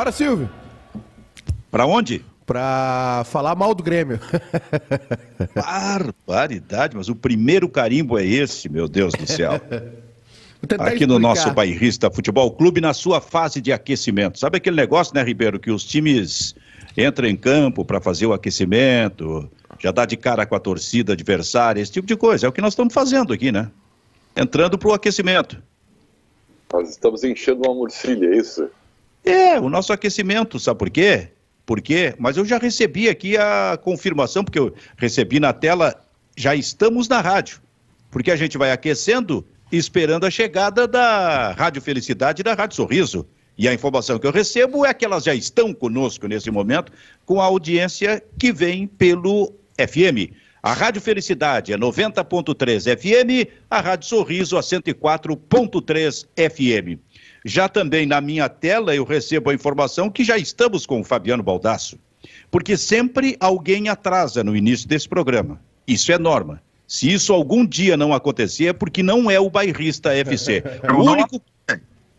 Bora, Silvio. Para onde? Para falar mal do Grêmio. Barbaridade, mas o primeiro carimbo é esse, meu Deus do céu. Aqui explicar. no nosso bairrista Futebol Clube, na sua fase de aquecimento. Sabe aquele negócio, né, Ribeiro, que os times entram em campo para fazer o aquecimento, já dá de cara com a torcida adversária, esse tipo de coisa. É o que nós estamos fazendo aqui, né? Entrando para o aquecimento. Nós estamos enchendo uma morcilha, é isso? É, o nosso aquecimento, sabe por quê? Por quê? Mas eu já recebi aqui a confirmação, porque eu recebi na tela, já estamos na rádio. Porque a gente vai aquecendo esperando a chegada da Rádio Felicidade e da Rádio Sorriso. E a informação que eu recebo é que elas já estão conosco nesse momento, com a audiência que vem pelo FM. A Rádio Felicidade é 90.3 FM, a Rádio Sorriso a 104.3 FM. Já também na minha tela eu recebo a informação que já estamos com o Fabiano Baldasso, porque sempre alguém atrasa no início desse programa. Isso é norma. Se isso algum dia não acontecer, é porque não é o bairrista FC. Eu o único.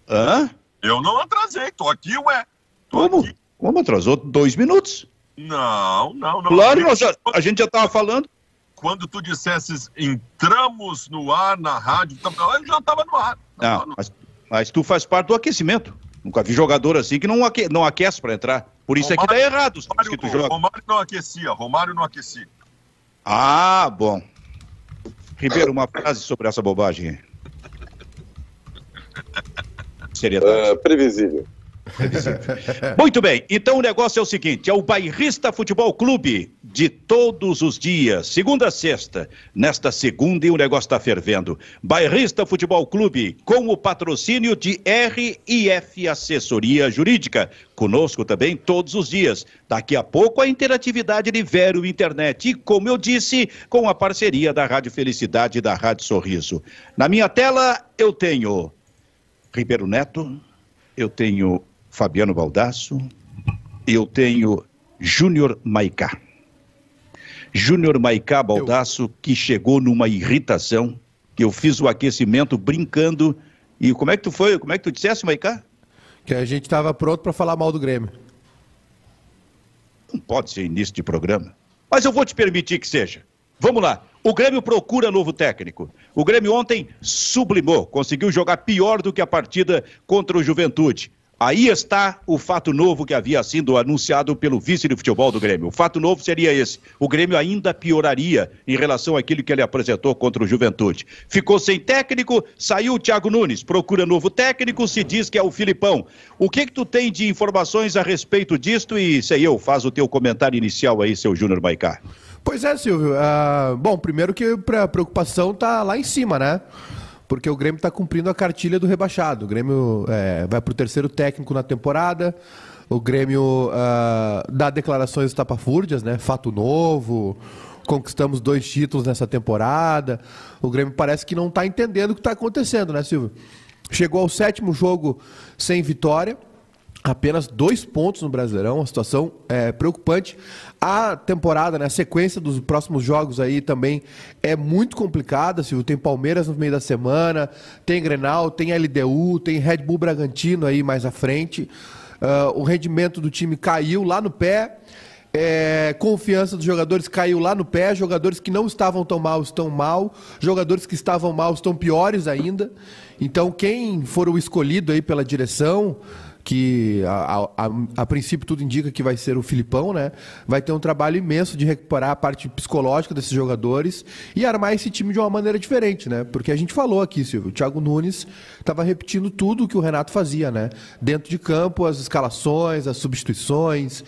Hã? Eu não atrasei, tô aqui, ué. Tô Como? Aqui. Como atrasou? Dois minutos. Não, não, não. Claro, nós já, a gente já estava falando. Quando tu dissesses entramos no ar na rádio, eu já estava no ar. Não, no... Mas, mas, tu faz parte do aquecimento. Nunca vi jogador assim que não, aque, não aquece para entrar. Por isso Romário, é que dá errado. Romário, que tu joga. Romário não aquecia, Romário não aquecia. Ah, bom. Ribeiro, uma frase sobre essa bobagem. Seriedade. Uh, previsível. Muito bem, então o negócio é o seguinte: é o Bairrista Futebol Clube de todos os dias, segunda a sexta. Nesta segunda e o negócio está fervendo. Bairrista Futebol Clube, com o patrocínio de RIF Assessoria Jurídica. Conosco também todos os dias. Daqui a pouco a interatividade de Vero Internet. E, como eu disse, com a parceria da Rádio Felicidade e da Rádio Sorriso. Na minha tela eu tenho Ribeiro Neto, eu tenho Fabiano Baldasso, eu tenho Júnior Maicá. Júnior Maicá Baldasso, que chegou numa irritação, que eu fiz o aquecimento brincando. E como é que tu foi? Como é que tu dissesse, Maicá? Que a gente estava pronto para falar mal do Grêmio. Não pode ser início de programa. Mas eu vou te permitir que seja. Vamos lá. O Grêmio procura novo técnico. O Grêmio ontem sublimou, conseguiu jogar pior do que a partida contra o Juventude. Aí está o fato novo que havia sido anunciado pelo vice de futebol do Grêmio. O fato novo seria esse: o Grêmio ainda pioraria em relação àquilo que ele apresentou contra o Juventude. Ficou sem técnico, saiu o Thiago Nunes, procura novo técnico, se diz que é o Filipão. O que que tu tem de informações a respeito disto? E sei eu, faz o teu comentário inicial aí, seu Júnior Maicá. Pois é, Silvio. Uh, bom, primeiro que a preocupação tá lá em cima, né? Porque o Grêmio está cumprindo a cartilha do rebaixado. O Grêmio é, vai para o terceiro técnico na temporada. O Grêmio uh, dá declarações estapafúrdias, né? Fato novo. Conquistamos dois títulos nessa temporada. O Grêmio parece que não está entendendo o que está acontecendo, né, Silvio? Chegou ao sétimo jogo sem vitória apenas dois pontos no Brasileirão, uma situação é, preocupante. A temporada, né, a sequência dos próximos jogos aí também é muito complicada. Silvio. Tem Palmeiras no meio da semana, tem Grenal, tem LDU, tem Red Bull Bragantino aí mais à frente. Uh, o rendimento do time caiu lá no pé. É, confiança dos jogadores caiu lá no pé. Jogadores que não estavam tão mal estão mal. Jogadores que estavam mal estão piores ainda. Então, quem for o escolhido aí pela direção, que a, a, a, princípio tudo indica que vai ser o Filipão, né? Vai ter um trabalho imenso de recuperar a parte psicológica desses jogadores e armar esse time de uma maneira diferente, né? Porque a gente falou aqui, Silvio, o Thiago Nunes estava repetindo tudo o que o Renato fazia, né? Dentro de campo, as escalações, as substituições.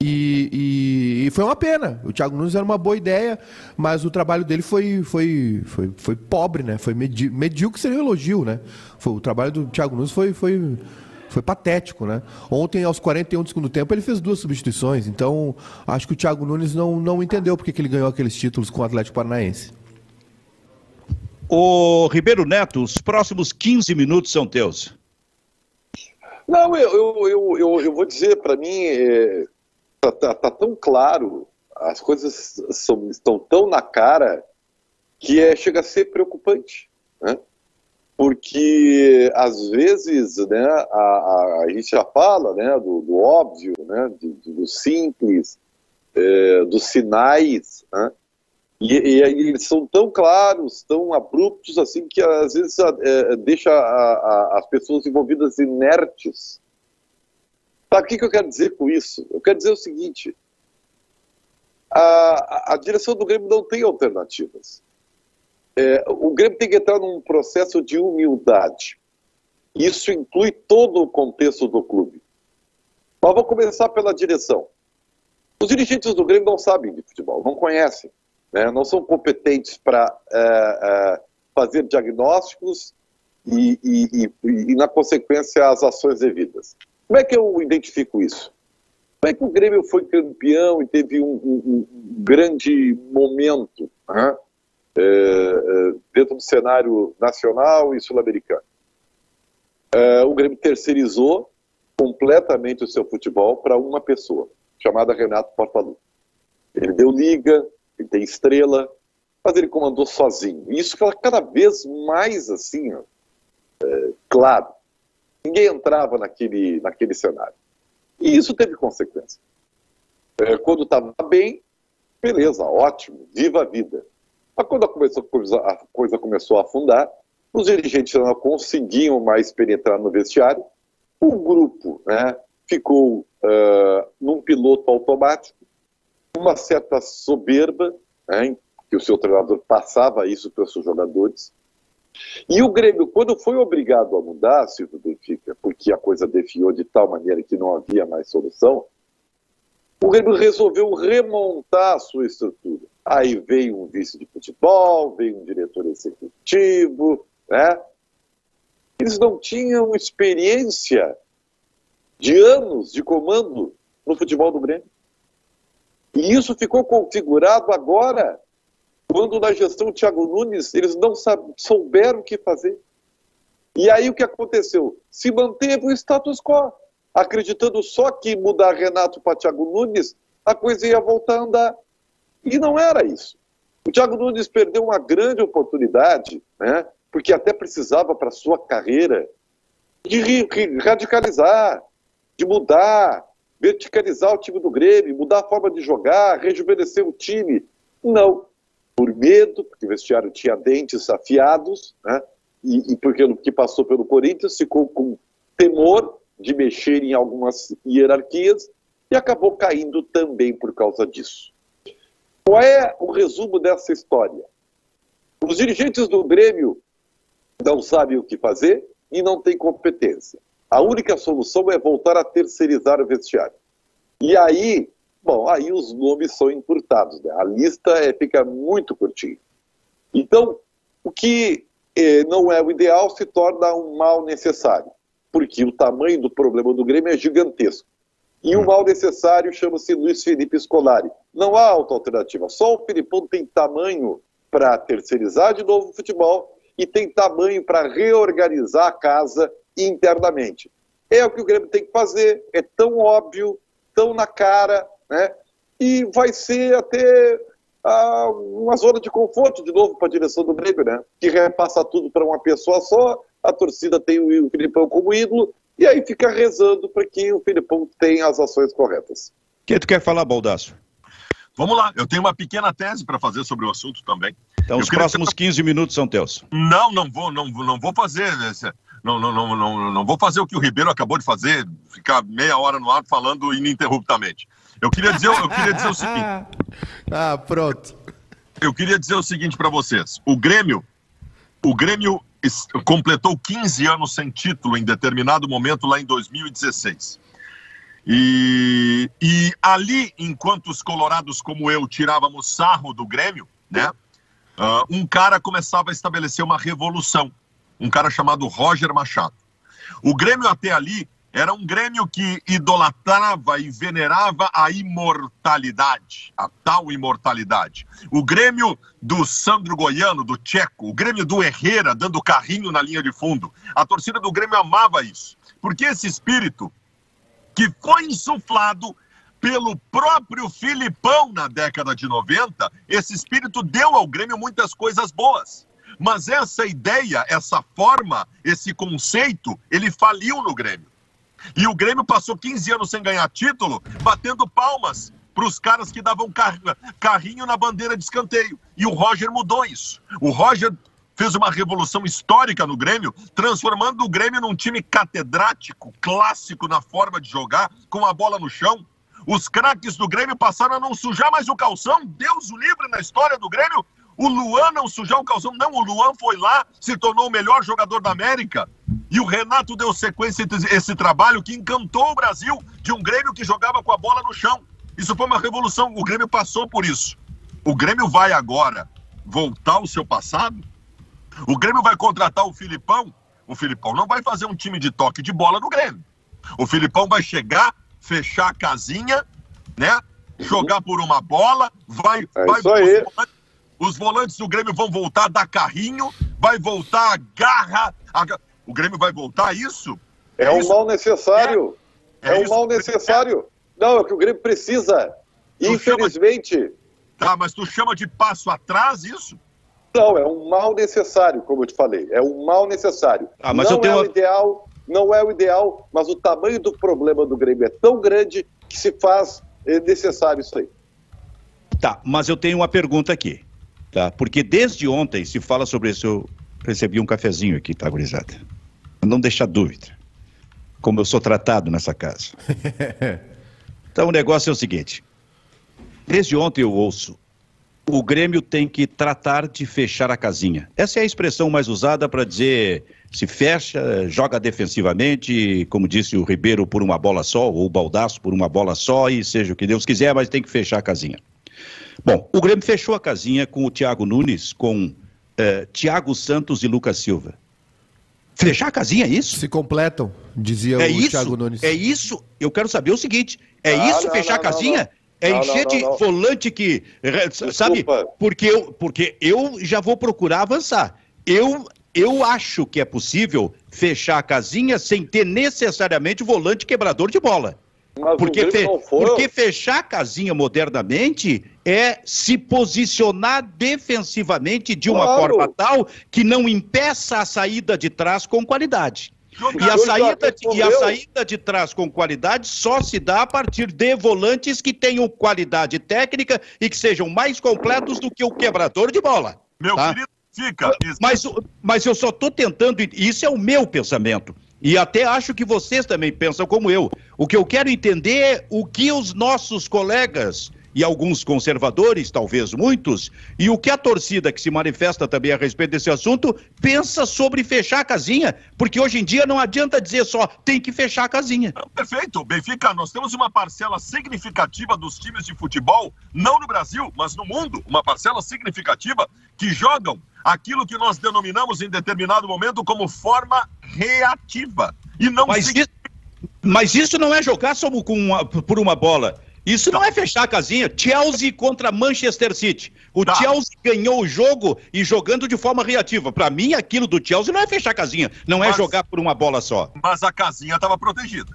E, e, e, foi uma pena. O Thiago Nunes era uma boa ideia, mas o trabalho dele foi, foi, foi, foi pobre, né? Foi medíocre seria um elogio, né? Foi, o trabalho do Thiago Nunes foi, foi, foi patético, né? Ontem, aos 41 do segundo tempo, ele fez duas substituições. Então, acho que o Thiago Nunes não, não entendeu porque que ele ganhou aqueles títulos com o Atlético Paranaense. O Ribeiro Neto, os próximos 15 minutos são teus. Não, eu, eu, eu, eu, eu vou dizer, para mim, é, tá, tá, tá, tão claro, as coisas são, estão tão na cara que é, chega a ser preocupante. Né? Porque às vezes né, a, a, a gente já fala né, do, do óbvio, né, do, do simples, é, dos sinais, né, e, e, eles são tão claros, tão abruptos, assim, que às vezes é, deixa a, as pessoas envolvidas inertes. Sabe o que, que eu quero dizer com isso? Eu quero dizer o seguinte: a, a direção do Grêmio não tem alternativas. É, o Grêmio tem que entrar num processo de humildade. Isso inclui todo o contexto do clube. Mas vou começar pela direção. Os dirigentes do Grêmio não sabem de futebol, não conhecem, né? não são competentes para é, é, fazer diagnósticos e, e, e, e, na consequência, as ações devidas. Como é que eu identifico isso? Como é que o Grêmio foi campeão e teve um, um, um grande momento? Né? É, é, dentro do cenário nacional e sul-americano. É, o Grêmio terceirizou completamente o seu futebol para uma pessoa, chamada Renato Portaluppi. Ele deu liga, ele tem estrela, mas ele comandou sozinho. E isso ficava cada vez mais assim, ó, é, claro. Ninguém entrava naquele, naquele cenário. E isso teve consequência. É, quando estava bem, beleza, ótimo, viva a vida. Mas quando a, a coisa começou a afundar, os dirigentes não conseguiam mais penetrar no vestiário, o grupo né, ficou uh, num piloto automático, uma certa soberba, né, que o seu treinador passava isso para os seus jogadores. E o Grêmio, quando foi obrigado a mudar, Silvio Benfica, porque a coisa defiou de tal maneira que não havia mais solução, o Grêmio resolveu remontar a sua estrutura. Aí veio um vice de futebol, veio um diretor executivo, né? Eles não tinham experiência de anos de comando no futebol do Grêmio. E isso ficou configurado agora, quando na gestão Thiago Nunes eles não souberam o que fazer. E aí o que aconteceu? Se manteve o status quo, acreditando só que mudar Renato para Thiago Nunes, a coisa ia voltar a andar. E não era isso. O Thiago Nunes perdeu uma grande oportunidade, né? porque até precisava para sua carreira de radicalizar, de mudar, verticalizar o time do Grêmio, mudar a forma de jogar, rejuvenescer o time. Não. Por medo, porque o vestiário tinha dentes afiados, né? e, e porque que passou pelo Corinthians ficou com temor de mexer em algumas hierarquias e acabou caindo também por causa disso. Qual é o resumo dessa história? Os dirigentes do Grêmio não sabem o que fazer e não têm competência. A única solução é voltar a terceirizar o vestiário. E aí, bom, aí os nomes são encurtados, né? a lista é, fica muito curtinha. Então, o que eh, não é o ideal se torna um mal necessário, porque o tamanho do problema do Grêmio é gigantesco. E o mal necessário chama-se Luiz Felipe Scolari. Não há outra alternativa. Só o Filipão tem tamanho para terceirizar de novo o futebol e tem tamanho para reorganizar a casa internamente. É o que o Grêmio tem que fazer, é tão óbvio, tão na cara, né? E vai ser até ah, uma zona de conforto de novo para a direção do Grêmio, né? Que repassa tudo para uma pessoa só, a torcida tem o Filipão como ídolo, e aí fica rezando para que o Filipão tenha as ações corretas. O que tu quer falar, Baldaço? Vamos lá, eu tenho uma pequena tese para fazer sobre o assunto também. Então, eu os próximos ter... 15 minutos são teus. Não, não vou, não, não vou fazer. Não, não, não, não, não vou fazer o que o Ribeiro acabou de fazer, ficar meia hora no ar falando ininterruptamente. Eu queria dizer, eu queria dizer o seguinte. ah, pronto. Eu queria dizer o seguinte para vocês. O Grêmio, o Grêmio completou 15 anos sem título em determinado momento lá em 2016. E, e ali, enquanto os colorados como eu tirávamos sarro do Grêmio, né? Uh, um cara começava a estabelecer uma revolução. Um cara chamado Roger Machado. O Grêmio até ali era um Grêmio que idolatrava e venerava a imortalidade, a tal imortalidade. O Grêmio do Sandro Goiano, do Tcheco, o Grêmio do Herrera dando carrinho na linha de fundo. A torcida do Grêmio amava isso, porque esse espírito que foi insuflado pelo próprio Filipão na década de 90, esse espírito deu ao Grêmio muitas coisas boas. Mas essa ideia, essa forma, esse conceito, ele faliu no Grêmio. E o Grêmio passou 15 anos sem ganhar título, batendo palmas para os caras que davam car carrinho na bandeira de escanteio. E o Roger mudou isso. O Roger fez uma revolução histórica no Grêmio, transformando o Grêmio num time catedrático, clássico na forma de jogar, com a bola no chão. Os craques do Grêmio passaram a não sujar mais o calção. Deus o livre na história do Grêmio. O Luan não sujar o calção. Não, o Luan foi lá, se tornou o melhor jogador da América. E o Renato deu sequência a esse trabalho que encantou o Brasil de um Grêmio que jogava com a bola no chão. Isso foi uma revolução. O Grêmio passou por isso. O Grêmio vai agora voltar ao seu passado? O Grêmio vai contratar o Filipão? O Filipão não vai fazer um time de toque de bola no Grêmio. O Filipão vai chegar fechar a casinha, né? Jogar por uma bola, vai. É vai. Os volantes, do Grêmio vão voltar a dar carrinho, vai voltar a garra. a o Grêmio vai voltar a isso? É um isso? mal necessário. É. É, É um mal necessário. Não, é o que o Grêmio precisa. Tu Infelizmente, Tá, mas tu chama de passo atrás isso? não, é um mal necessário, como eu te falei. É um mal necessário. Ah, mas não eu tenho é o ideal, não é o ideal, mas o tamanho do problema do Grêmio é tão grande que se faz é, necessário isso aí. Tá, mas eu tenho uma pergunta aqui, tá? Porque desde ontem se fala sobre isso, eu recebi um cafezinho aqui, tá, gurizada? Não deixar dúvida, como eu sou tratado nessa casa. Então o negócio é o seguinte, desde ontem eu ouço, o Grêmio tem que tratar de fechar a casinha. Essa é a expressão mais usada para dizer se fecha, joga defensivamente, como disse o Ribeiro, por uma bola só, ou o Baldaço por uma bola só, e seja o que Deus quiser, mas tem que fechar a casinha. Bom, o Grêmio fechou a casinha com o Thiago Nunes, com eh, Thiago Santos e Lucas Silva. Fechar a casinha é isso? Se completam, dizia É o isso? Thiago Nunes. É isso? Eu quero saber o seguinte: é Não, isso não, fechar não, a casinha? não, É não, encher não, de volante que. eh, Sabe? Desculpa. Porque eu, porque eu já vou procurar avançar. Eu, eu acho que é possível fechar a casinha sem ter necessariamente volante quebrador de bola. Mas Porque, fe- não foi. porque fechar a casinha modernamente é se posicionar defensivamente de uma Claro. forma tal que não impeça a saída de trás com qualidade. E a, saída de, e a saída de trás com qualidade só se dá a partir de volantes que tenham qualidade técnica e que sejam mais completos do que o quebrador de bola. Meu tá? querido, fica. Mas, mas eu só estou tentando, isso é o meu pensamento. E até acho que vocês também pensam como eu. O que eu quero entender é o que os nossos colegas e alguns conservadores, talvez muitos, e o que a torcida que se manifesta também a respeito desse assunto pensa sobre fechar a casinha, porque hoje em dia não adianta dizer só tem que fechar a casinha. Perfeito, Benfica, nós temos uma parcela significativa dos times de futebol, não no Brasil, mas no mundo, uma parcela significativa que jogam aquilo que nós denominamos em determinado momento como forma reativa. E não Mas isso, mas isso não é jogar uma- por uma bola. Isso não é fechar a casinha. Chelsea contra Manchester City. O Tá. Chelsea ganhou o jogo e jogando de forma reativa. Para mim, aquilo do Chelsea não é fechar a casinha. Não é Mas- jogar por uma bola só. mas a casinha estava protegida.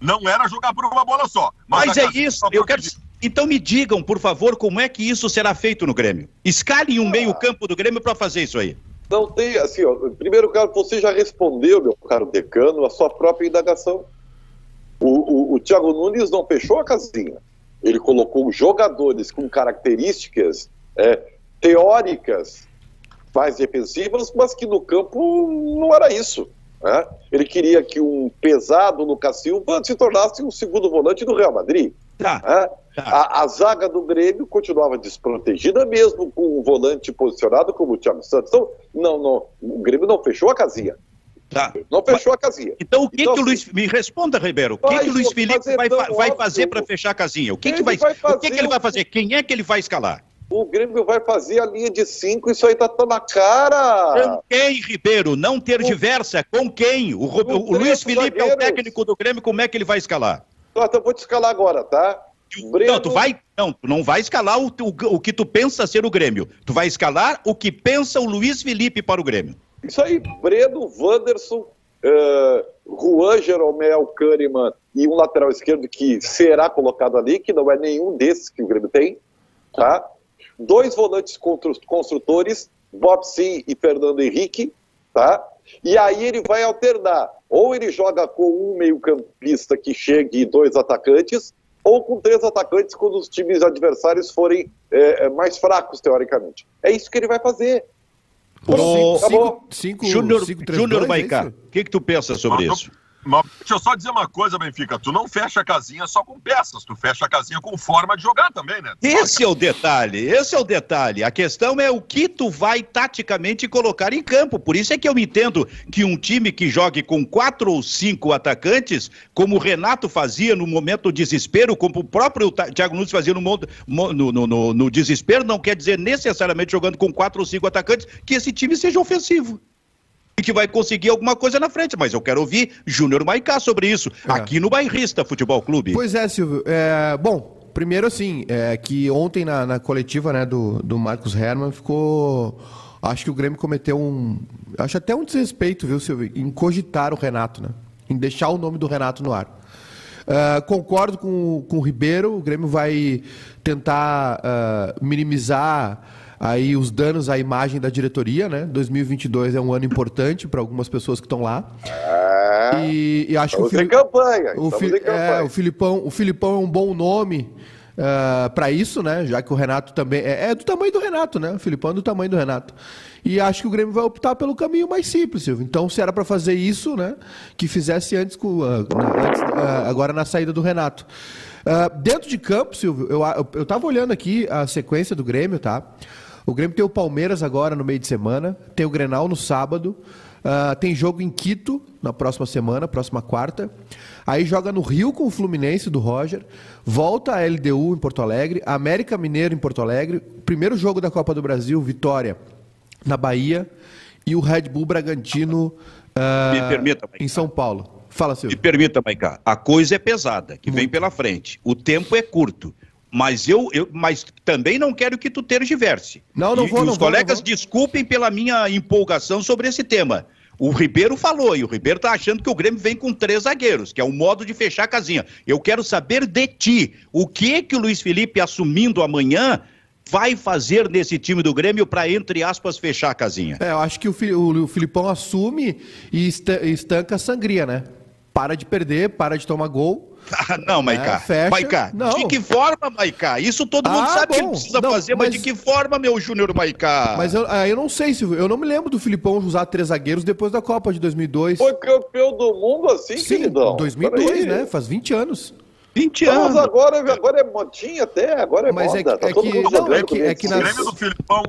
Não era jogar por uma bola só. Mas, a é isso. Eu quero. Então me digam, por favor, como é que isso será feito no Grêmio? Escalem um meio-campo do Grêmio para fazer isso aí. Não tem, assim, ó, primeiro, cara, você já respondeu, meu caro decano, a sua própria indagação. O, o, o Thiago Nunes não fechou a casinha. Ele colocou jogadores com características é, teóricas mais defensivas, mas que no campo não era isso. né? Ele queria que um pesado Lucas Silva se tornasse um segundo volante do Real Madrid. Tá. né? Tá. A, a zaga do Grêmio continuava desprotegida, mesmo com um volante posicionado como o Thiago Santos. Então, não, não, o Grêmio não fechou a casinha. Tá. Não fechou a casinha. Então o que, Então, que o assim, Luiz. Me responda, Ribeiro. O que, vai que o Luiz fazer Felipe vai, vai fazer para fechar a casinha? O que, que Ele vai, vai o que, que fazer ele vai o- fazer? Quem é que ele vai escalar? O Grêmio vai fazer a linha de cinco, isso aí tá, tá na cara. Com quem, Ribeiro? Não ter diversa. Com quem? O, Ro- Com o Luiz Felipe é o zagueiros. técnico do Grêmio, como é que ele vai escalar? Então, eu vou te escalar agora, tá? Breno- Não, tu vai. Não, tu não vai escalar o, o, o que tu pensa ser o Grêmio. Tu vai escalar o que pensa o Luiz Felipe para o Grêmio. Isso aí, Breno, Wanderson, eh, Juan Jeromel, Kahneman e um lateral esquerdo que será colocado ali, que não é nenhum desses que o Grêmio tem, tá? Dois volantes constru- construtores Bob Sim e Fernando Henrique, tá? E aí ele vai alternar. Ou ele joga com um meio-campista que chegue e dois atacantes, ou com três atacantes quando os times adversários forem é, mais fracos, teoricamente. É isso que ele vai fazer. Cinco, cinco, Júnior, Júnior Maicá, o que, que tu pensa sobre isso? Mas deixa eu só dizer uma coisa, Benfica. Tu não fecha a casinha só com peças, tu fecha a casinha com forma de jogar também, né? Esse é o detalhe, esse é o detalhe. A questão é o que tu vai taticamente colocar em campo. Por isso é que eu entendo que um time que jogue com quatro ou cinco atacantes, como o Renato fazia no momento do desespero, como o próprio Thiago Nunes fazia no, no, no, no, desespero, não quer dizer necessariamente jogando com quatro ou cinco atacantes que esse time seja ofensivo que vai conseguir alguma coisa na frente, mas eu quero ouvir Júnior Maicá sobre isso, é. aqui no Bairrista Futebol Clube. Pois é, Silvio. É, bom, primeiro assim, é que ontem na, na coletiva né, do, do Marcos Herman ficou. Acho que o Grêmio cometeu um. Acho até um desrespeito, viu, Silvio? Em cogitar o Renato, né? Em deixar o nome do Renato no ar. Uh, concordo com, com o Ribeiro, o Grêmio vai tentar uh, minimizar aí os danos à imagem da diretoria, né? 2022 é um ano importante para algumas pessoas que estão lá. É, e, e, acho que o, Fili... campanha, o, Fi... é, o Filipão, o Filipão é um bom nome uh, ah, para isso, né? Já que o Renato também é, é, do tamanho do Renato, né? O Filipão é do tamanho do Renato. E acho que o Grêmio vai optar pelo caminho mais simples, Silvio. Então, se era para fazer isso, né? Que fizesse antes, com, uh, antes uh, agora na saída do Renato. dentro de campo, Silvio, eu, eu, eu tava olhando aqui a sequência do Grêmio, tá? O Grêmio tem o Palmeiras agora no meio de semana, tem o Grenal no sábado, uh, tem jogo em Quito na próxima semana, próxima quarta. Aí joga no Rio com o Fluminense do Roger, volta a LDU em Porto Alegre, América Mineiro em Porto Alegre, primeiro jogo da Copa do Brasil, Vitória na Bahia e o Red Bull Bragantino uh, em São Paulo. Fala, Silvio. Me permita, Maicá. A coisa é pesada, que Muito. vem pela frente. O tempo é curto. Mas eu, eu mas também não quero que tu tergiverse. Não, não e, vou, e não os colegas desculpem pela minha empolgação sobre esse tema. O Ribeiro falou, e o Ribeiro tá achando que o Grêmio vem com três zagueiros, que é um modo de fechar a casinha. Eu quero saber de ti, o que que o Luiz Felipe, assumindo amanhã, vai fazer nesse time do Grêmio para, entre aspas, fechar a casinha? É, eu acho que o, o Filipão assume e estanca a sangria, né? Para de perder, para de tomar gol ah, não, Maiká. É, Maiká, de que forma, Maiká? Isso todo mundo ah, sabe bom. que ele precisa não, fazer, mas... mas... de que forma, meu Júnior Maiká? Mas eu, ah, eu não sei, Silvio. Eu não me lembro do Filipão usar três zagueiros depois da Copa de 2002. Foi campeão do mundo assim, Sim, queridão? 2002, né? Faz 20 anos. 20 anos. Mas agora, agora é modinha até, agora é Mas moda. É, tá é, que, não, é que, é que nas... o, Grêmio do Filipão,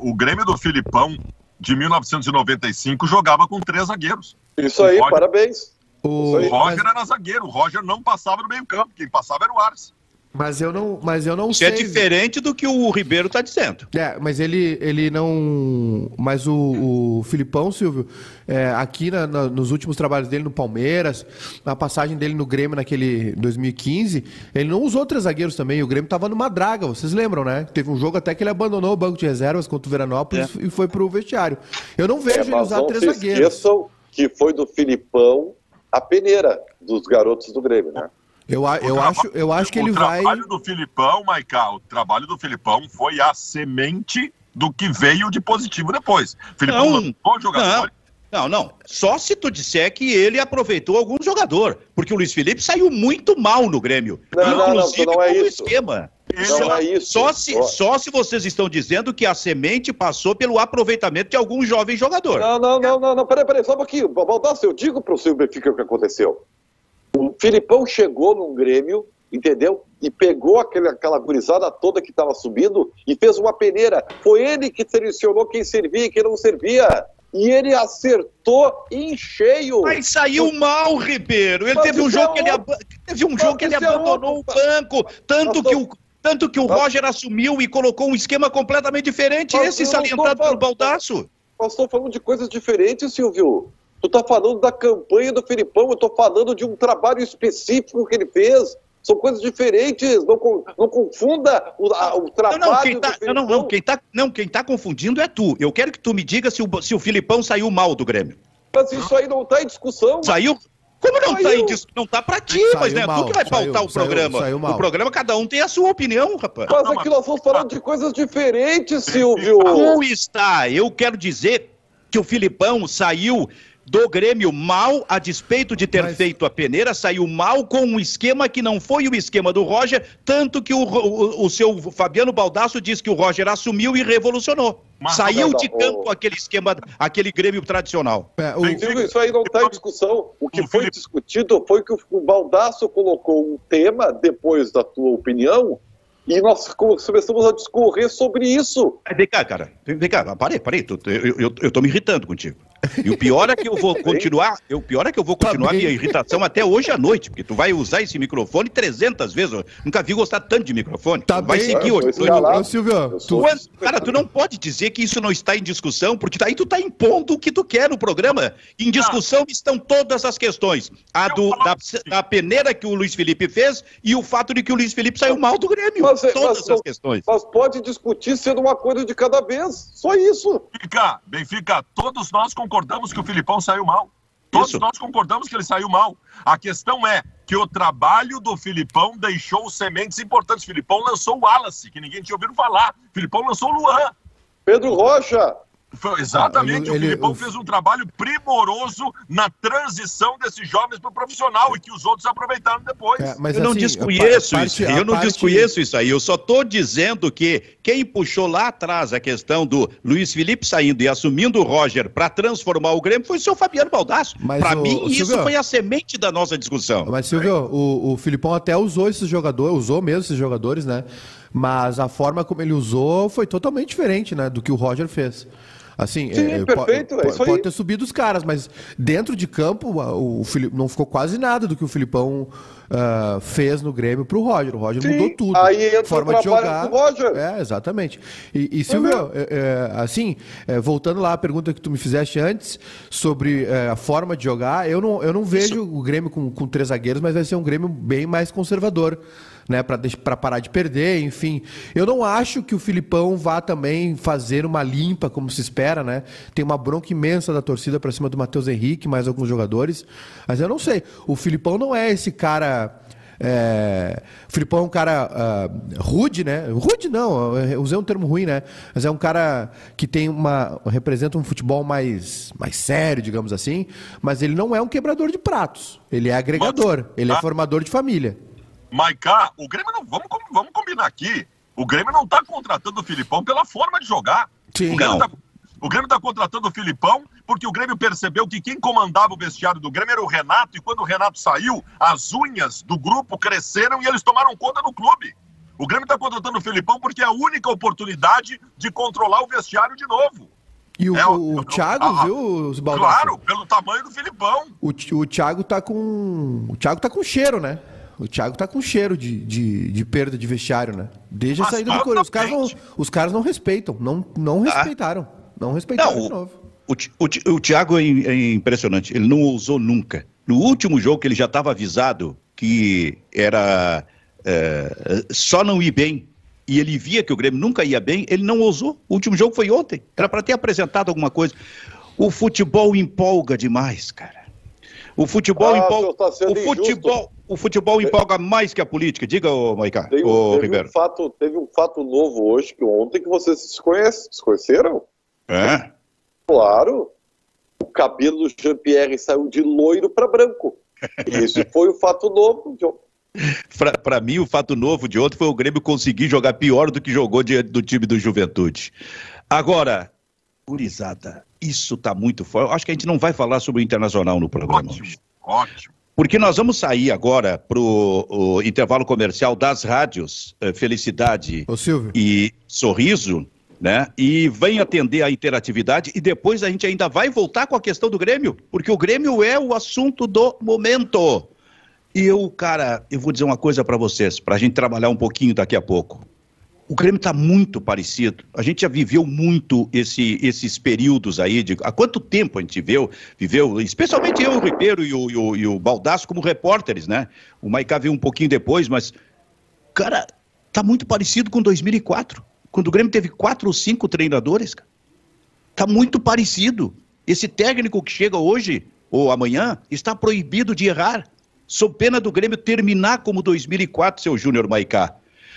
o Grêmio do Filipão de 1995 jogava com três zagueiros. Isso aí, Roger... parabéns. O, o Roger mas... era zagueiro, o Roger não passava no meio campo, quem passava era o Ars. Mas eu não, mas eu não Isso sei. é diferente do que o Ribeiro está dizendo. É, mas ele, ele não. Mas o, o Filipão, Silvio, é, aqui na, na, nos últimos trabalhos dele no Palmeiras, na passagem dele no Grêmio naquele 2015, ele não usou três zagueiros também. O Grêmio estava numa draga, vocês lembram, né? Teve um jogo até que ele abandonou o banco de reservas contra o Veranópolis é. e foi pro vestiário. Eu não vejo é, ele usar três zagueiros. Esqueçam que foi do Filipão a peneira dos garotos do Grêmio, né? Eu, eu, acho, eu acho que ele vai. O trabalho do Filipão, Maiká, o trabalho do Filipão foi a semente do que veio de positivo depois. Filipão não, bom jogador. Não, não. Só se tu disser que ele aproveitou algum jogador. Porque o Luiz Felipe saiu muito mal no Grêmio. Não, inclusive não, não, não é isso. esquema. Não só, é isso. Só se, só se vocês estão dizendo que a semente passou pelo aproveitamento de algum jovem jogador. Não, não, não, não, não. Peraí, peraí, só um pouquinho. Baldasso, eu digo pro Silvio Benfica o que aconteceu. O Filipão chegou num Grêmio, entendeu? E pegou aquele, aquela gurizada toda que estava subindo e fez uma peneira. Foi ele que selecionou quem servia e quem não servia e ele acertou em cheio. Mas saiu mal, Ribeiro. Ele teve um jogo é que ele, teve um jogo que ele abandonou o banco, tanto que o tanto que o Roger assumiu e colocou um esquema completamente diferente, Mas esse salientado pelo Baldaço. Nós estamos falando de coisas diferentes, Silvio. Tu tá falando da campanha do Filipão, eu tô falando de um trabalho específico que ele fez. São coisas diferentes, não, não confunda o, a, o trabalho não, não, quem tá, não, não, quem tá, não, quem tá confundindo é tu. Eu quero que tu me diga se o, se o Filipão saiu mal do Grêmio. Mas isso aí não tá em discussão. Saiu, Como não está não tá pra ti, saiu mas né, mal, tu que vai saiu, pautar o saiu, programa. o programa, cada um tem a sua opinião, rapaz. Mas aqui nós estamos falando de coisas diferentes, Silvio. Como está? Eu quero dizer que o Filipão saiu do Grêmio mal, a despeito de ter Mas... feito a peneira, saiu mal com um esquema que não foi o esquema do Roger, tanto que o, o, o seu Fabiano Baldasso disse que o Roger assumiu e revolucionou. Mas, Saiu de campo aquele esquema, aquele Grêmio tradicional. É, o... Isso aí não está em discussão. O que foi discutido foi que o Baldasso colocou um tema, depois da tua opinião, e nós começamos a discorrer sobre isso. Vem cá, cara. Vem cá, parei, parei. Eu, eu, eu tô me irritando contigo. E o pior é que eu vou continuar, o pior é que eu vou tá continuar minha irritação até hoje à noite, porque tu vai usar esse microfone 300 vezes. Eu nunca vi gostar tanto de microfone. Tá vai bem. seguir hoje. Ô, Silvio, tu... cara, tu não pode dizer que isso não está em discussão, porque aí tu tá impondo o que tu quer no programa. Em discussão estão todas as questões. A do, da, da peneira que o Luiz Felipe fez e o fato de que o Luiz Felipe saiu mal do Grêmio. Mas, todas mas, as questões. Mas pode discutir sendo uma coisa de cada vez. Só isso. Benfica, Benfica, todos nós concordamos que o Filipão saiu mal. Todos Isso. nós concordamos que ele saiu mal. A questão é que o trabalho do Filipão deixou sementes importantes. O Filipão lançou o Wallace, que ninguém tinha ouvido falar. O Filipão lançou o Luan. Pedro Rocha. Foi exatamente, ah, ele, o Filipão ele, fez um trabalho primoroso na transição desses jovens para o profissional e que os outros aproveitaram depois. É, mas eu não assim, desconheço parte, isso, eu não parte... desconheço isso aí, eu só estou dizendo que quem puxou lá atrás a questão do Luiz Felipe saindo e assumindo o Roger para transformar o Grêmio foi o seu Fabiano Baldasso. Para mim, o, isso Silvio, foi a semente da nossa discussão. Mas, Silvio, o, o Filipão até usou esses jogadores, usou mesmo esses jogadores, né? Mas a forma como ele usou foi totalmente diferente, né? Do que o Roger fez. Assim, Sim, é, perfeito, pode, é pode ter subido os caras, mas dentro de campo o, não ficou quase nada do que o Filipão uh, fez no Grêmio pro Roger. O Roger Sim, mudou tudo. Aí entra forma de jogar. Do Roger. É, exatamente. E, e Silvio, é, é, assim, é, voltando lá à pergunta que tu me fizeste antes sobre é, a forma de jogar, eu não, eu não vejo Isso. o Grêmio com, com três zagueiros, mas vai ser um Grêmio bem mais conservador né, para parar de perder, enfim. Eu não acho que o Filipão vá também fazer uma limpa, como se espera, né? Tem uma bronca imensa da torcida para cima do Matheus Henrique, mais alguns jogadores. Mas eu não sei. O Filipão não é esse cara. É... O Filipão é um cara uh, rude, né? Rude não, eu usei um termo ruim, né? Mas é um cara que tem uma. representa um futebol mais, mais sério, digamos assim. Mas ele não é um quebrador de pratos. Ele é agregador, ele é formador de família. Maiká, o Grêmio não. Vamos, vamos combinar aqui. O Grêmio não está contratando o Filipão pela forma de jogar. Sim, o Grêmio está o Grêmio tá contratando o Filipão porque o Grêmio percebeu que quem comandava o vestiário do Grêmio era o Renato, e quando o Renato saiu, as unhas do grupo cresceram e eles tomaram conta do clube. O Grêmio está contratando o Filipão porque é a única oportunidade de controlar o vestiário de novo. E o, é, o, o Thiago, a, viu, Claro, pelo tamanho do Filipão. O, o Thiago tá com. O Thiago tá com cheiro, né? O Thiago tá com cheiro de, de, de perda de vestiário, né? Desde Mas a saída do Corinthians. Os caras, não, os caras não respeitam. Não, não ah. respeitaram. Não respeitaram não, de novo. O, o, o Thiago é, é impressionante. Ele não ousou nunca. No último jogo que ele já estava avisado que era é, só não ir bem e ele via que o Grêmio nunca ia bem, ele não ousou. O último jogo foi ontem. Era para ter apresentado alguma coisa. O futebol empolga demais, cara. O futebol ah, empolga. Tá o futebol, o futebol empolga mais que a política. Diga, ô Maicá, teve, ô teve Ribeiro. Um fato, teve um fato novo hoje, que ontem que vocês se, conhecem, se conheceram. É? Claro. O cabelo do Jean-Pierre saiu de loiro para branco. Esse foi o fato novo de ontem. Para mim, o fato novo de ontem foi o Grêmio conseguir jogar pior do que jogou diante do time do Juventude. Agora, gurizada, isso está muito forte. Acho que a gente não vai falar sobre o Internacional no programa ótimo. Ótimo. Porque nós vamos sair agora para o intervalo comercial das rádios eh, Felicidade e Sorriso, né? E vem atender a interatividade e depois a gente ainda vai voltar com a questão do Grêmio, porque o Grêmio é o assunto do momento. E eu, cara, eu vou dizer uma coisa para vocês, para a gente trabalhar um pouquinho daqui a pouco o Grêmio está muito parecido. A gente já viveu muito esse, esses períodos aí. De, há quanto tempo a gente viveu, viveu especialmente eu, o Ribeiro e o, e o, e o Baldasso como repórteres, né? O Maicá veio um pouquinho depois, mas, cara, tá muito parecido com 2004, quando o Grêmio teve quatro ou cinco treinadores. Cara. Tá muito parecido. Esse técnico que chega hoje ou amanhã, está proibido de errar, sob pena do Grêmio terminar como 2004, seu Júnior Maicá.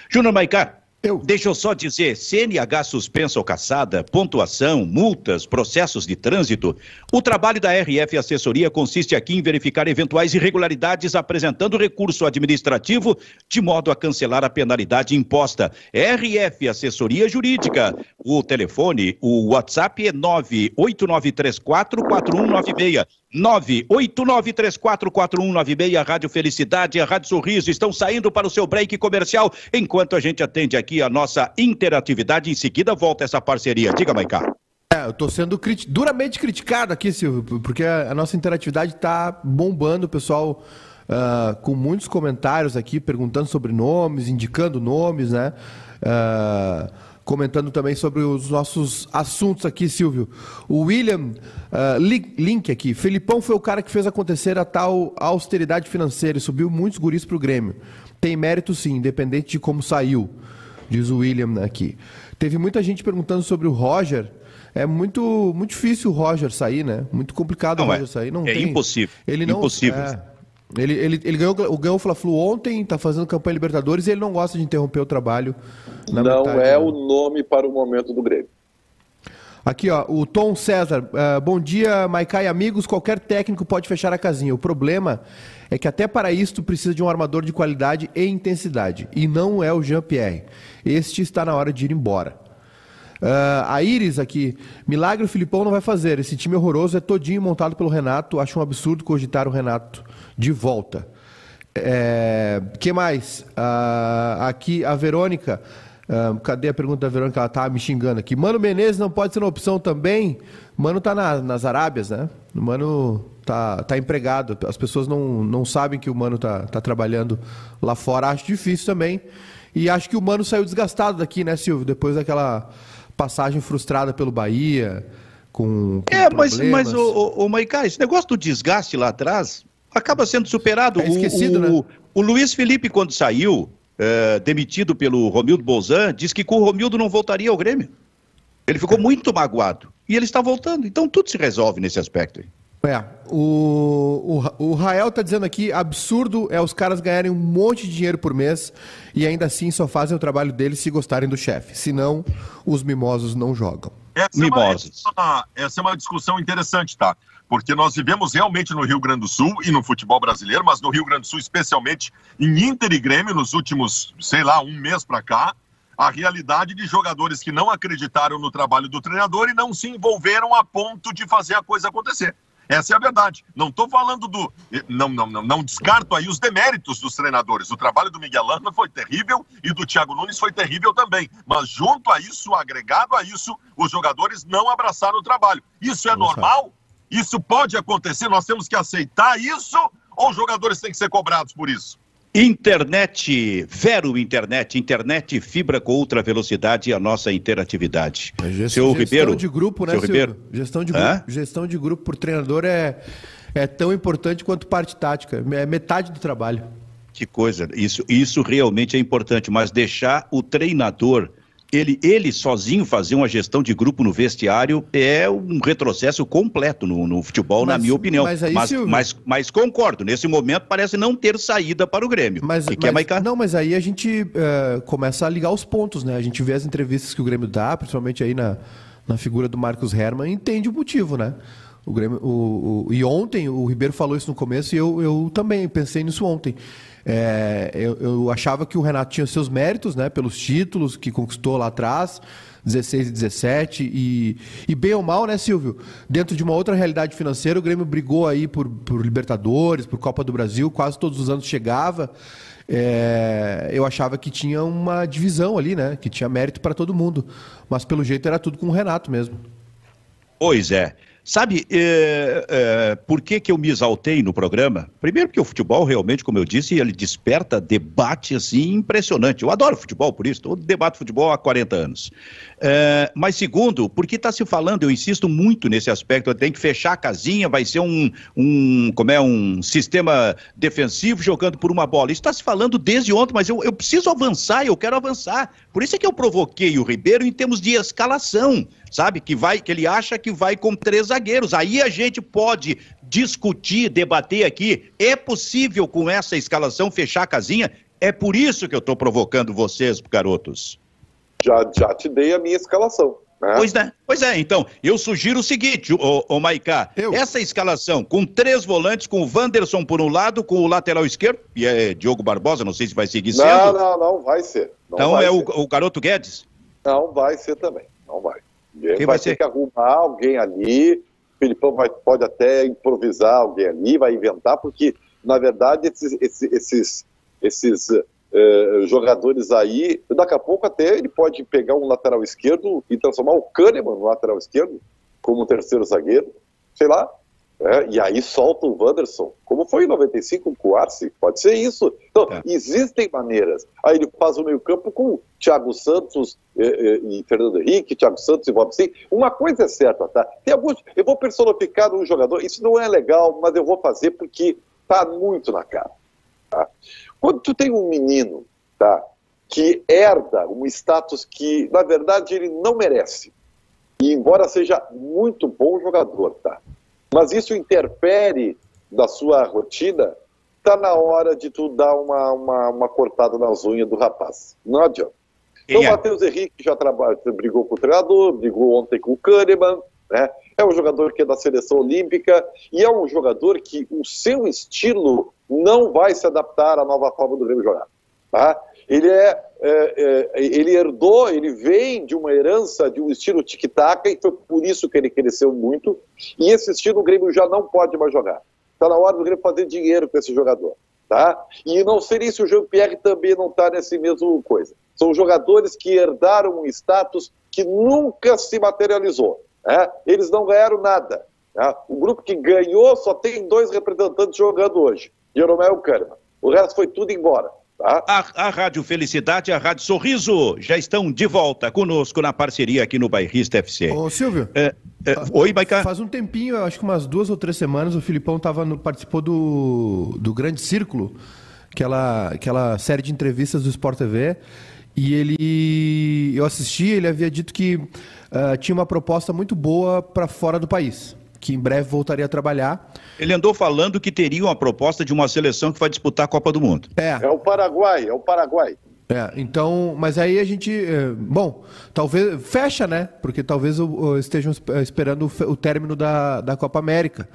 Júnior Maicá, eu. Deixa eu só dizer, CNH suspensa ou caçada, pontuação, multas, processos de trânsito. O trabalho da RF Assessoria consiste aqui em verificar eventuais irregularidades apresentando recurso administrativo de modo a cancelar a penalidade imposta. RF Assessoria Jurídica. O telefone, o WhatsApp é 989344196. 989344196, Rádio Felicidade a Rádio Sorriso estão saindo para o seu break comercial enquanto a gente atende aqui a nossa interatividade. Em seguida volta essa parceria. Diga, Maicá. É, eu tô sendo crit... duramente criticado aqui, Silvio, porque a, nossa interatividade tá bombando, o pessoal uh, com muitos comentários aqui, perguntando sobre nomes, indicando nomes, né? Uh, comentando também sobre os nossos assuntos aqui, Silvio. O William uh, Link aqui. Felipão foi o cara que fez acontecer a tal austeridade financeira e subiu muitos guris para o Grêmio. Tem mérito sim, independente de como saiu, diz o William aqui. Teve muita gente perguntando sobre o Roger. É muito, muito difícil o Roger sair, né? Muito complicado não, o Roger é, sair. Não é tem, impossível. Ele não, impossível. É, ele, ele, ele ganhou, ganhou o Fla-Flu ontem, está fazendo campanha Libertadores e ele não gosta de interromper o trabalho. não metade, é né? o nome para o momento do Grêmio. Aqui, ó, o Tom César. Uh, bom dia, Maicai amigos. Qualquer técnico pode fechar a casinha. O problema é que até para isso precisa de um armador de qualidade e intensidade. E não é o Jean-Pierre. Este está na hora de ir embora. Uh, a Iris aqui. Milagre o Filipão não vai fazer. Esse time horroroso é todinho montado pelo Renato. Acho um absurdo cogitar o Renato de volta. É, que mais? Uh, aqui a Verônica. Uh, cadê a pergunta da Verônica? Ela tá me xingando aqui. Mano Menezes não pode ser uma opção também? Mano tá na, nas Arábias, né? O Mano tá, tá empregado. As pessoas não, não sabem que o Mano tá, tá trabalhando lá fora. Acho difícil também. E acho que o Mano saiu desgastado daqui, né, Silvio? Depois daquela passagem frustrada pelo Bahia. Com, com é, mas, mas o, o, o Maicá, esse negócio do desgaste lá atrás, acaba sendo superado. É esquecido, o, né? o, o Luiz Felipe, quando saiu, é, demitido pelo Romildo Bolzan, disse que com o Romildo não voltaria ao Grêmio. Ele ficou muito magoado. E ele está voltando. Então tudo se resolve nesse aspecto. É, o, o, o Rael está dizendo aqui, absurdo é os caras ganharem um monte de dinheiro por mês e ainda assim só fazem o trabalho deles se gostarem do chefe. Senão, os mimosos não jogam. Essa mimosos. É uma, essa é uma discussão interessante, tá? Porque nós vivemos realmente no Rio Grande do Sul e no futebol brasileiro, mas no Rio Grande do Sul, especialmente em Inter e Grêmio, nos últimos, sei lá, um mês para cá, a realidade de jogadores que não acreditaram no trabalho do treinador e não se envolveram a ponto de fazer a coisa acontecer. Essa é a verdade. Não estou falando do. Não, não, não, não descarto aí os deméritos dos treinadores. O trabalho do Miguel Landa foi terrível e do Thiago Nunes foi terrível também. Mas junto a isso, agregado a isso, os jogadores não abraçaram o trabalho. Isso é normal? Isso pode acontecer, nós temos que aceitar isso ou os jogadores têm que ser cobrados por isso? Internet, Vero Internet, internet fibra com ultra velocidade e a nossa interatividade. É gestão, Seu Ribeiro. de grupo, né, Ribeiro? Gestão de grupo, gestão de grupo por treinador é, é tão importante quanto parte tática. É metade do trabalho. Que coisa, isso, isso realmente é importante, mas deixar o treinador ele, ele sozinho fazer uma gestão de grupo no vestiário é um retrocesso completo no, no futebol, mas, na minha opinião. Mas, aí, mas, mas, mas, concordo, nesse momento parece não ter saída para o Grêmio. Mas, que mas, que é Não, mas aí a gente uh, começa a ligar os pontos, né? A gente vê as entrevistas que o Grêmio dá, principalmente aí na, na figura do Marcos Herman, e entende o motivo, né? O Grêmio, o, o, e ontem, o Ribeiro falou isso no começo, e eu, eu também pensei nisso ontem. É, eu, eu, achava que o Renato tinha seus méritos, né, pelos títulos que conquistou lá atrás, 16 e 17, e, e bem ou mal, né, Silvio? Dentro de uma outra realidade financeira, o Grêmio brigou aí por, por Libertadores, por Copa do Brasil, quase todos os anos chegava. É, eu achava que tinha uma divisão ali, né, que tinha mérito para todo mundo, mas pelo jeito era tudo com o Renato mesmo. Pois é. Sabe é, é, por que, que eu me exaltei no programa? Primeiro, porque o futebol, realmente, como eu disse, ele desperta debate assim impressionante. Eu adoro futebol, por isso, eu debato futebol há 40 anos. É, mas segundo, porque está se falando, eu insisto muito nesse aspecto, tem que fechar a casinha, vai ser um, um como é, um sistema defensivo jogando por uma bola. Isso está se falando desde ontem, mas eu, eu preciso avançar, eu quero avançar. Por isso é que eu provoquei o Ribeiro em termos de escalação sabe? Que vai, que ele acha que vai com três zagueiros. Aí a gente pode discutir, debater aqui. É possível com essa escalação fechar a casinha? É por isso que eu estou provocando vocês, garotos. Já, já te dei a minha escalação. Né? Pois, é, pois é, então, eu sugiro o seguinte, ô, ô Maiká, essa escalação com três volantes, com o Wanderson por um lado, com o lateral esquerdo, e é Diogo Barbosa, não sei se vai seguir sendo. Não, não, não, vai ser. Não então vai é ser. O, o garoto Guedes? Não, vai ser também, não vai. Quem, Quem vai, vai ter ser? que arrumar alguém ali, o Filipão vai, pode até improvisar alguém ali, vai inventar, porque, na verdade, esses, esses, esses, esses eh, jogadores aí, daqui a pouco até ele pode pegar um lateral esquerdo e transformar o Kahneman no lateral esquerdo, como terceiro zagueiro, sei lá, né? e aí solta o Wanderson, como foi em 95 com o Arce, pode ser isso. Então, É. existem maneiras. Aí ele faz o meio campo com Thiago Santos eh, eh, e Fernando Henrique, Thiago Santos e Bob Sim. Uma coisa é certa, tá? Tem alguns, eu vou personificar um jogador, isso não é legal, mas eu vou fazer porque tá muito na cara. Tá? Quando tu tem um menino, tá, que herda um status que, na verdade, ele não merece, e embora seja muito bom jogador, tá? Mas isso interfere na sua rotina, tá na hora de tu dar uma, uma, uma cortada nas unhas do rapaz. Não adianta. Então, o é? Matheus Henrique já trabalha, brigou com o treinador, brigou ontem com o Kahneman, né? É um jogador que é da seleção olímpica e é um jogador que o seu estilo não vai se adaptar à nova forma do Grêmio jogar. Tá? Ele é, é, é, ele herdou, ele vem de uma herança de um estilo tic-tac e foi por isso que ele cresceu muito. E esse estilo o Grêmio já não pode mais jogar. Está na hora do Grêmio fazer dinheiro com esse jogador. Tá? E não seria se o Jean-Pierre também não está nesse mesmo coisa. São jogadores que herdaram um status que nunca se materializou. né? Eles não ganharam nada. né? O grupo que ganhou só tem dois representantes jogando hoje, Jeromel o Kahneman. O resto foi tudo embora. Tá? A, a Rádio Felicidade e a Rádio Sorriso já estão de volta conosco na parceria aqui no Bairrista FC. Ô, Silvio. É, é, oi, Maiká. Faz um tempinho, eu acho que umas duas ou três semanas, o Filipão tava no, participou do, do Grande Círculo, aquela, aquela série de entrevistas do Sport TV. E ele. Eu assisti, ele havia dito que ah, tinha uma proposta muito boa para fora do país. Que em breve voltaria a trabalhar. Ele andou falando que teria uma proposta de uma seleção que vai disputar a Copa do Mundo. É, É o Paraguai, é o Paraguai. É, então, mas aí a gente, é, bom, talvez fecha, né? Porque talvez estejam esp- esperando o, término da, da Copa América.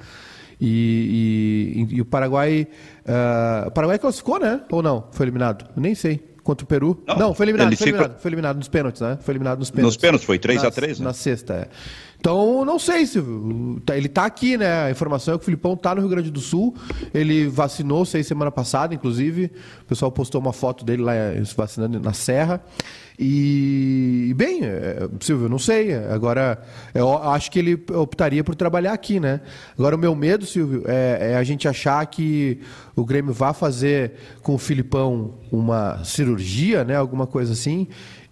E, e- e o Paraguai, ah, o Paraguai classificou, né? Ou não? Foi eliminado? Eu nem sei. Contra o Peru? Não, Não, foi eliminado, foi ficou- eliminado, foi eliminado nos pênaltis, né? Foi eliminado nos pênaltis. pênaltis, foi 3 a Na- 3, né? Na sexta, é. Então, não sei, Silvio. Tá- Ele tá aqui, né? A informação é que o Filipão tá no Rio Grande do Sul. Ele vacinou, sei, semana passada, inclusive. O pessoal postou uma foto dele lá eh, se vacinando na Serra. E, bem, é, Silvio, não sei. Agora, eu acho que ele optaria por trabalhar aqui, né? Agora, o meu medo, Silvio, é, é a gente achar que o Grêmio vá fazer com o Filipão uma cirurgia, né? Alguma coisa assim.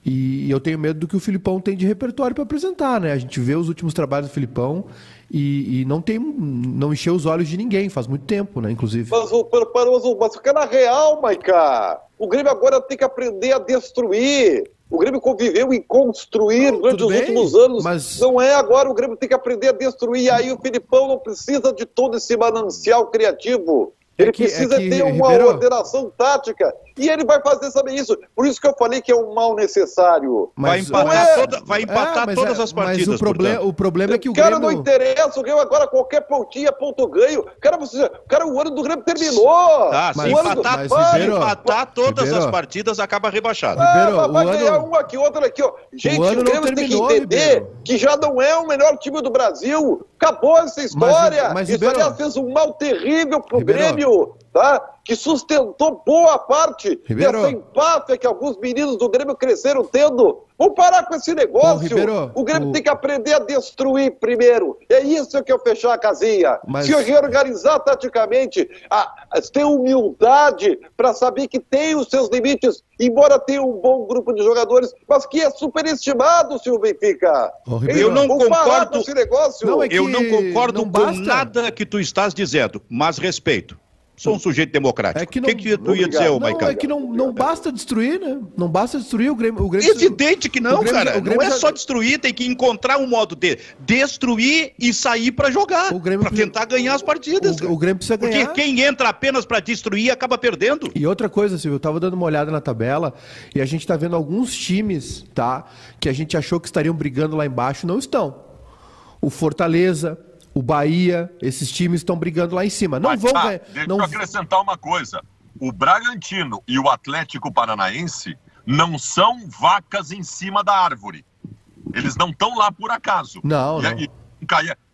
E eu tenho medo do que o Filipão tem de repertório para apresentar, né? A gente vê os últimos trabalhos do Filipão e, e não tem, não encheu os olhos de ninguém, faz muito tempo, né? Inclusive. Mas o Paroso, mas fica na real, Maiká. O Grêmio agora tem que aprender a destruir. O Grêmio conviveu em construir Não, durante os bem, últimos anos. mas- Não é agora, o Grêmio tem que aprender a destruir. E aí o Filipão não precisa de todo esse manancial criativo. Ele É que- é precisa que, ter uma Ribeiro- ordenação tática. E ele vai fazer saber isso. Por isso que eu falei que é um mal necessário. Vai Mas- empatar, é- toda- vai empatar mas todas é- as partidas. Mas o, proble portanto. o problema é que o cara não Grêmio... interessa, o Grêmio agora qualquer pontinha é ponto ganho. Cara, você, cara, o ano do Grêmio terminou. Tá, se Mas- ano do- empatar, mas, Ribeiro- empatar todas Ribeiro- as partidas, acaba rebaixado. Ah, Ribeiro, vai- vai ganhar ano- um aqui, outro aqui, ó. Gente, O o não Grêmio tem que terminou, entender Ribeiro. que já não é o melhor time do Brasil. Acabou essa história. mas, Isso, Ribeiro- aliás, fez um mal terrível pro Ribeiro- Grêmio, tá? Que sustentou boa parte Ribeiro- dessa empáfia que alguns meninos do Grêmio cresceram tendo. Vamos parar com esse negócio. Ô, Ribeiro, o Grêmio o- tem que aprender a destruir primeiro. É isso que eu fechar a casinha. Mas- Se reorganizar taticamente, a, a ter humildade para saber que tem os seus limites, embora tenha um bom grupo de jogadores, mas que é superestimado, se o Benfica. Eu não Vamos concordo- com esse negócio. Não, é que Eu não concordo não com nada que tu estás dizendo, mas respeito. Sou um sujeito democrático. É que o não- que, que tu ia dizer, ô Maicon? é que não, não basta destruir, né? Não basta destruir o Grêmio. O Grêmio Evidente que não, o Grêmio- cara. o Grêmio não é só destruir, tem que encontrar um modo de destruir e sair pra jogar, O Grêmio Pra tentar ganhar as partidas. o, o Grêmio precisa Porque ganhar. quem entra apenas pra destruir acaba perdendo. E outra coisa, Silvio, eu tava dando uma olhada na tabela e a gente tá vendo alguns times, tá? Que a gente achou que estariam brigando lá embaixo, não estão. O Fortaleza, o Bahia, esses times estão brigando lá em cima. Não Mas, vão ganhar. Deixa Não... eu acrescentar uma coisa. O Bragantino e o Atlético Paranaense não são vacas em cima da árvore. Eles não estão lá por acaso. Não, E aí,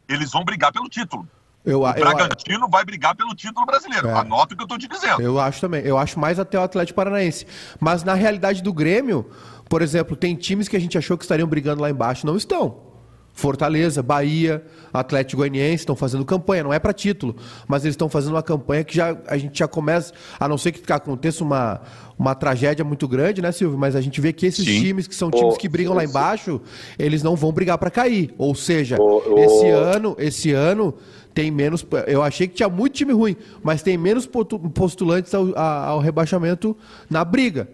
eles vão brigar pelo título. Eu, O eu, Bragantino vai brigar pelo título brasileiro. É. Anota o que eu estou te dizendo. Eu acho também. Eu acho mais até o Atlético Paranaense. Mas na realidade do Grêmio, por exemplo, tem times que a gente achou que estariam brigando lá embaixo, não estão. Fortaleza, Bahia, Atlético Goianiense estão fazendo campanha, não é para título, mas eles estão fazendo uma campanha que já a gente já começa, a não ser que aconteça uma, uma tragédia muito grande, né, Silvio? Mas a gente vê que esses Sim. times que são times que brigam lá embaixo, eles não vão brigar para cair. Ou seja, Ô, ô. esse ano, esse ano tem menos. Eu achei que tinha muito time ruim, mas tem menos postulantes ao, ao rebaixamento na briga.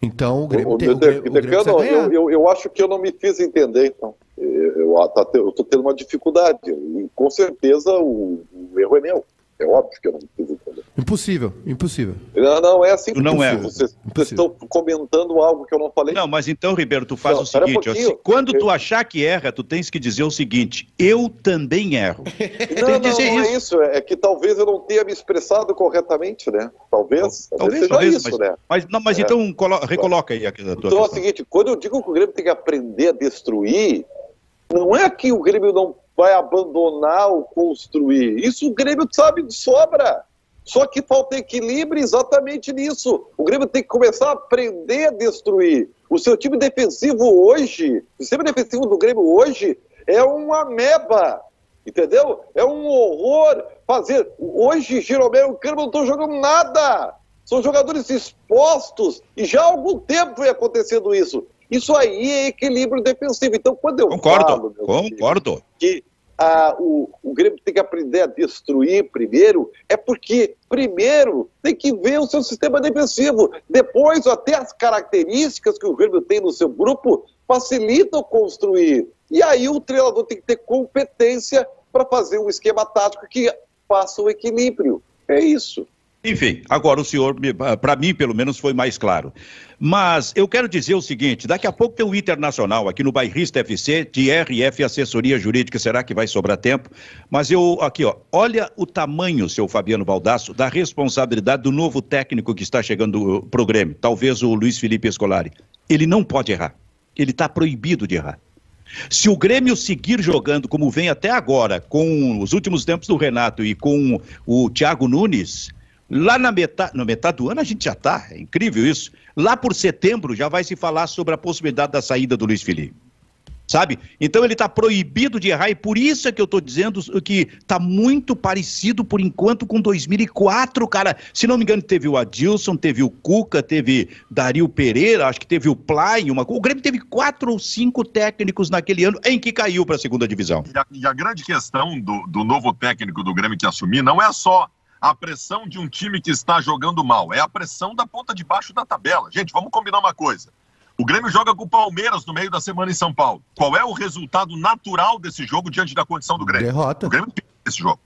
Então o Grêmio Ô, tem. O Grêmio, o Grêmio eu, eu, eu acho que eu não me fiz entender, então. Eu, eu, tá tendo uma dificuldade. E com certeza o, o erro é meu. É óbvio que eu não entender. Impossível, impossível. Não, não, é assim. Tu não é. Vocês, estão comentando algo que eu não falei. Não, mas então, Ribeiro, tu faz Não, o um seguinte: se- quando tu Eu- achar que erra, tu tens que dizer o seguinte: eu também erro. Não, Tem que não, dizer não é isso. isso. É que talvez eu não tenha me expressado corretamente, né? Talvez. Talvez, seja talvez, isso, mas, né? mas, não, mas É. então colo- recoloca aí a, tua Então é o questão. seguinte, quando eu digo que o Grêmio tem que aprender a destruir, não é que o Grêmio não vai abandonar o construir. Isso o Grêmio sabe de sobra. Só que falta equilíbrio exatamente nisso. O Grêmio tem que começar a aprender a destruir. O seu time defensivo hoje, o sistema defensivo do Grêmio hoje é uma meba. Entendeu? É um horror fazer. Hoje, Jeromel e o Grêmio não estão jogando nada. São jogadores expostos e já há algum tempo vem acontecendo isso. Isso aí é equilíbrio defensivo. Então, quando eu Concordo, falo, meu filho, concordo. que ah, o, o Grêmio tem que aprender a destruir primeiro, é porque, primeiro, tem que ver o seu sistema defensivo. Depois, até as características que o Grêmio tem no seu grupo facilitam construir. E aí o treinador tem que ter competência para fazer um esquema tático que faça o equilíbrio. É isso. Enfim, agora o senhor, para mim, pelo menos, foi mais claro. Mas eu quero dizer o seguinte: daqui a pouco tem um internacional aqui no Bairrista FC, de RF Assessoria Jurídica. Será que vai sobrar tempo? Mas eu, aqui, ó, olha o tamanho, seu Fabiano Baldasso, da responsabilidade do novo técnico que está chegando pro Grêmio, talvez o Luiz Felipe Escolari. Ele não pode errar. Ele está proibido de errar. Se o Grêmio seguir jogando como vem até agora, com os últimos tempos do Renato e com o Thiago Nunes, lá na metade, na metade do ano a gente já está, é incrível isso. Lá por setembro já vai se falar sobre a possibilidade da saída do Luiz Felipe. Sabe? Então ele está proibido de errar e por isso é que eu estou dizendo que está muito parecido por enquanto com 2004, cara. Se não me engano, teve o Adilson, teve o Cuca, teve Dario Pereira, acho que teve o Play, uma... o Grêmio teve quatro ou cinco técnicos naquele ano em que caiu para a segunda divisão. E a, e a grande questão do, do novo técnico do Grêmio que assumir não é só a pressão de um time que está jogando mal, é a pressão da ponta de baixo da tabela. Gente, vamos combinar uma coisa. O Grêmio joga com o Palmeiras no meio da semana em São Paulo. Qual é o resultado natural desse jogo diante da condição do Grêmio? Derrota. O Grêmio perde esse jogo.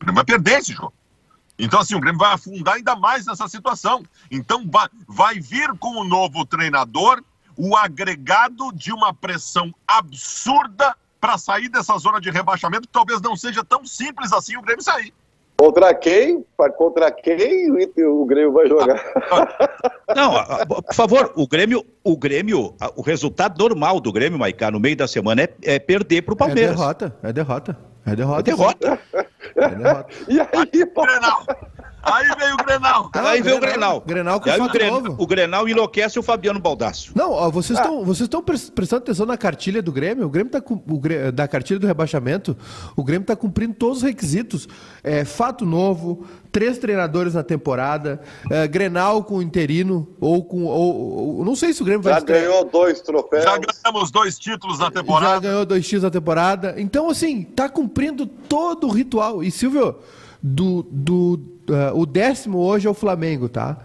O Grêmio vai perder esse jogo. Então, assim, o Grêmio vai afundar ainda mais nessa situação. Então, vai, vai vir com o novo treinador o agregado de uma pressão absurda para sair dessa zona de rebaixamento, que talvez não seja tão simples assim o Grêmio sair. Contra quem? Contra quem o Grêmio vai jogar? Não, por favor, o Grêmio, o Grêmio, o resultado normal do Grêmio, Maicá, no meio da semana é, é perder para o É Palmeiras. derrota, é derrota. É derrota. É derrota. É derrota. E aí, pô, Grenal! Aí veio o Grenal! Aí vem o Grenal. Grenal. Com E aí o fato Grenal, novo. o Grenal enlouquece o Fabiano Baldasso. Não, ó, vocês Ah. estão vocês estão pres- prestando atenção na cartilha do Grêmio? O Grêmio tá com o da cartilha do rebaixamento. O Grêmio está cumprindo todos os requisitos. É, fato novo, três treinadores na temporada, é, Grenal com interino ou com ou, ou- não sei se o Grêmio vai já estrear- ganhou dois troféus. Já ganhamos dois títulos na já temporada. ganhou 2x na temporada. Então, assim, tá cumprindo todo o ritual. E, Silvio, do, do uh, o décimo hoje é o Flamengo, tá?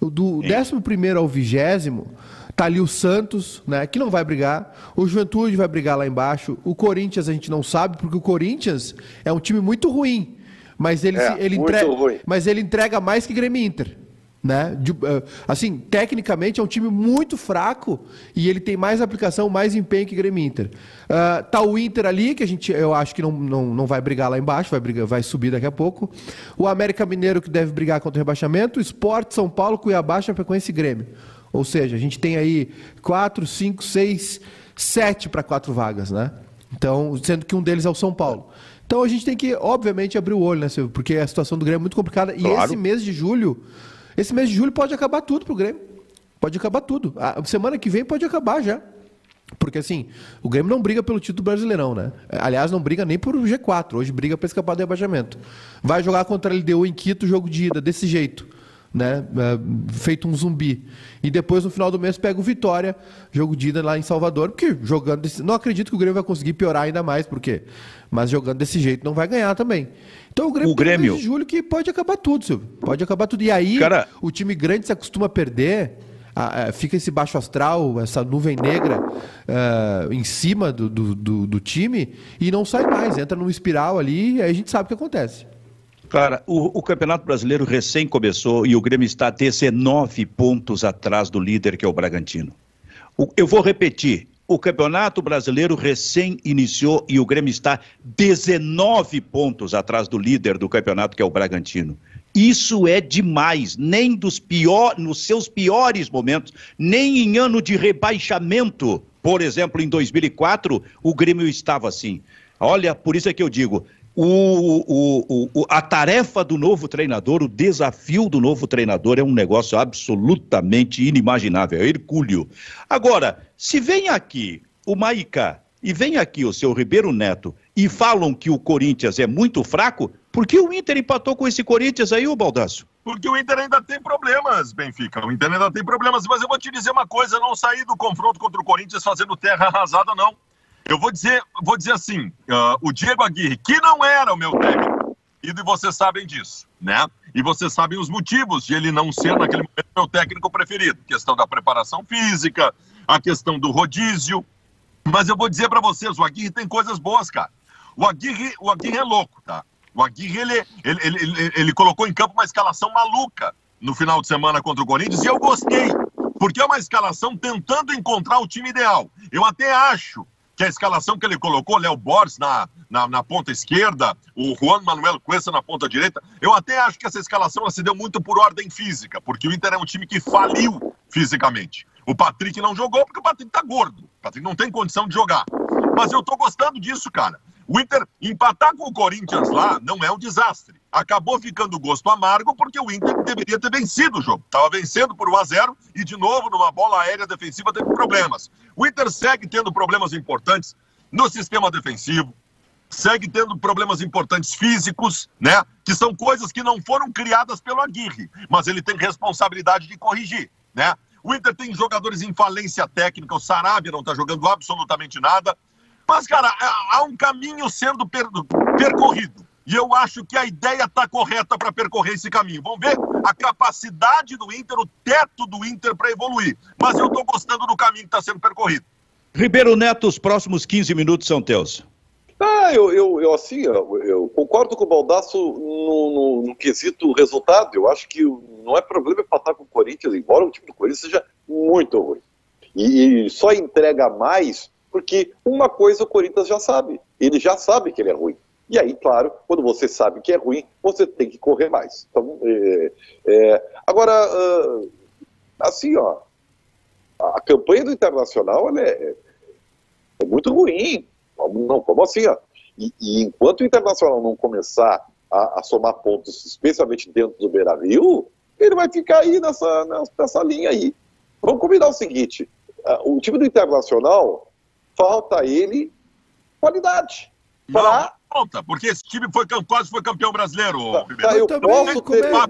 Do Sim. décimo primeiro ao vigésimo, tá ali o Santos, né? Que não vai brigar. O Juventude vai brigar lá embaixo. O Corinthians a gente não sabe, porque o Corinthians é um time muito ruim. Mas ele, é, ele, entrega, mas ele entrega mais que Grêmio Inter. Né? De, uh, assim, tecnicamente é um time muito fraco e ele tem mais aplicação, mais empenho que o Grêmio Inter. Uh, tá o Inter ali, que a gente, eu acho que não, não, não vai brigar lá embaixo, vai, brigar, vai subir daqui a pouco. O América Mineiro, que deve brigar contra o rebaixamento. O Sport, São Paulo, Cuiabá, Chapecoense e Grêmio. Ou seja, a gente tem aí quatro, cinco, seis, sete para quatro vagas, né? Então, sendo que um deles é o São Paulo. Então a gente tem que, obviamente, abrir o olho, né, Silvio? Porque a situação do Grêmio é muito complicada. E claro. esse mês de julho esse mês de julho pode acabar tudo pro Grêmio. Pode acabar tudo. A semana que vem pode acabar já. Porque assim, o Grêmio não briga pelo título brasileirão, né? Aliás, não briga nem por G4. Hoje briga para escapar do rebaixamento. Vai jogar contra a LDU em Quito, jogo de ida, desse jeito. Né? É, feito um zumbi. E depois, no final do mês, pega o Vitória, jogo de ida lá em Salvador. Porque jogando. Desse... Não acredito que o Grêmio vai conseguir piorar ainda mais, porque. Mas jogando desse jeito não vai ganhar também. Então o Grêmio, o Grêmio... de julho que pode acabar tudo, Silvio. Pode acabar tudo. E aí Cara... o time grande se acostuma a perder. fica esse baixo astral, essa nuvem negra uh, em cima do, do, do, do, time e não sai mais, entra numa espiral ali e aí a gente sabe o que acontece. Cara, o, o, Campeonato Brasileiro recém começou e o Grêmio está 19 pontos atrás do líder, que é o Bragantino. O, eu vou repetir: o Campeonato Brasileiro recém iniciou e o Grêmio está 19 pontos atrás do líder do campeonato, que é o Bragantino. Isso é demais, nem dos pior, nos seus piores momentos, nem em ano de rebaixamento, por exemplo, em 2004, o Grêmio estava assim. Olha, por isso é que eu digo, o, o, o, a tarefa do novo treinador, o desafio do novo treinador é um negócio absolutamente inimaginável, é hercúleo. Agora, se vem aqui o Maicá e vem aqui o seu Ribeiro Neto e falam que o Corinthians é muito fraco, por que o Inter empatou com esse Corinthians aí, ô Baldaço? Porque o Inter ainda tem problemas, Benfica. O Inter ainda tem problemas, mas eu vou te dizer uma coisa: não saí do confronto contra o Corinthians fazendo terra arrasada, não. Eu vou dizer, vou dizer assim, uh, o Diego Aguirre, que não era o meu técnico, e vocês sabem disso, né? E vocês sabem os motivos de ele não ser, naquele momento, meu técnico preferido. Questão da preparação física, a questão do rodízio. Mas eu vou dizer para vocês, o Aguirre tem coisas boas, cara. O Aguirre, o Aguirre é louco, tá? O Aguirre, ele, ele, ele, ele, colocou em campo uma escalação maluca no final de semana contra o Corinthians e eu gostei, porque é uma escalação tentando encontrar o time ideal. Eu até acho que a escalação que ele colocou, Léo Borges na, na, na, ponta esquerda, o Juan Manuel Cuesta na ponta direita, eu até acho que essa escalação se deu muito por ordem física, porque o Inter é um time que faliu fisicamente. O Patrick não jogou porque o Patrick tá gordo. O Patrick não tem condição de jogar. Mas eu tô gostando disso, cara. O Inter empatar com o Corinthians lá não é um desastre. Acabou ficando gosto amargo porque o Inter deveria ter vencido o jogo. Estava vencendo por 1 a 0 e de novo numa bola aérea defensiva teve problemas. O Inter segue tendo problemas importantes no sistema defensivo, segue tendo problemas importantes físicos, né? Que são coisas que não foram criadas pelo Aguirre, mas ele tem responsabilidade de corrigir, né? O Inter tem jogadores em falência técnica, o Sarabia não está jogando absolutamente nada. Mas, cara, há um caminho sendo per percorrido. E eu acho que a ideia está correta para percorrer esse caminho. Vamos ver a capacidade do Inter, o teto do Inter para evoluir. Mas eu estou gostando do caminho que está sendo percorrido. Ribeiro Neto, os próximos 15 minutos são teus. Ah, eu, eu, eu assim, eu, eu, concordo com o Baldasso no, no, no, quesito resultado. Eu acho que não é problema empatar com o Corinthians, embora o time do Corinthians seja muito ruim. E, e só entrega mais porque uma coisa o Corinthians já sabe. Ele já sabe que ele é ruim. E aí, claro, quando você sabe que é ruim, você tem que correr mais. Então, é, é, agora, uh, assim, ó, a campanha do Internacional é, é, muito ruim. Como, não, como assim, ó? E, e, enquanto o Internacional não começar a, a somar pontos, especialmente dentro do Beira-Rio, ele vai ficar aí nessa, nessa linha aí. Vamos combinar o seguinte, uh, o time do Internacional falta ele qualidade. Pra... Falta, porque esse time foi, quase foi campeão brasileiro, tá, Tá, eu posso treinar,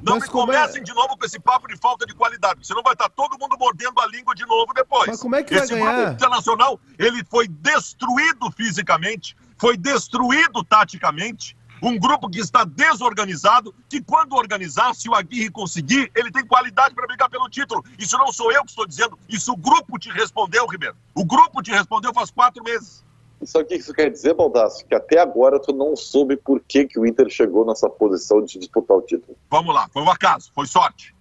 não, me comecem é... de novo com esse papo de falta de qualidade, senão vai estar todo mundo mordendo a língua de novo depois. Mas como é que esse vai ganhar? internacional, ele foi destruído fisicamente, foi destruído taticamente, Um grupo que está desorganizado, que quando organizar, se o Aguirre conseguir, ele tem qualidade para brigar pelo título. Isso não sou eu que estou dizendo, isso o grupo te respondeu, Ribeiro. O grupo te respondeu faz quatro meses. Isso aqui isso quer dizer, Baldasso, que até agora tu não soube por que, que o Inter chegou nessa posição de disputar o título. Vamos lá, foi um acaso, foi sorte.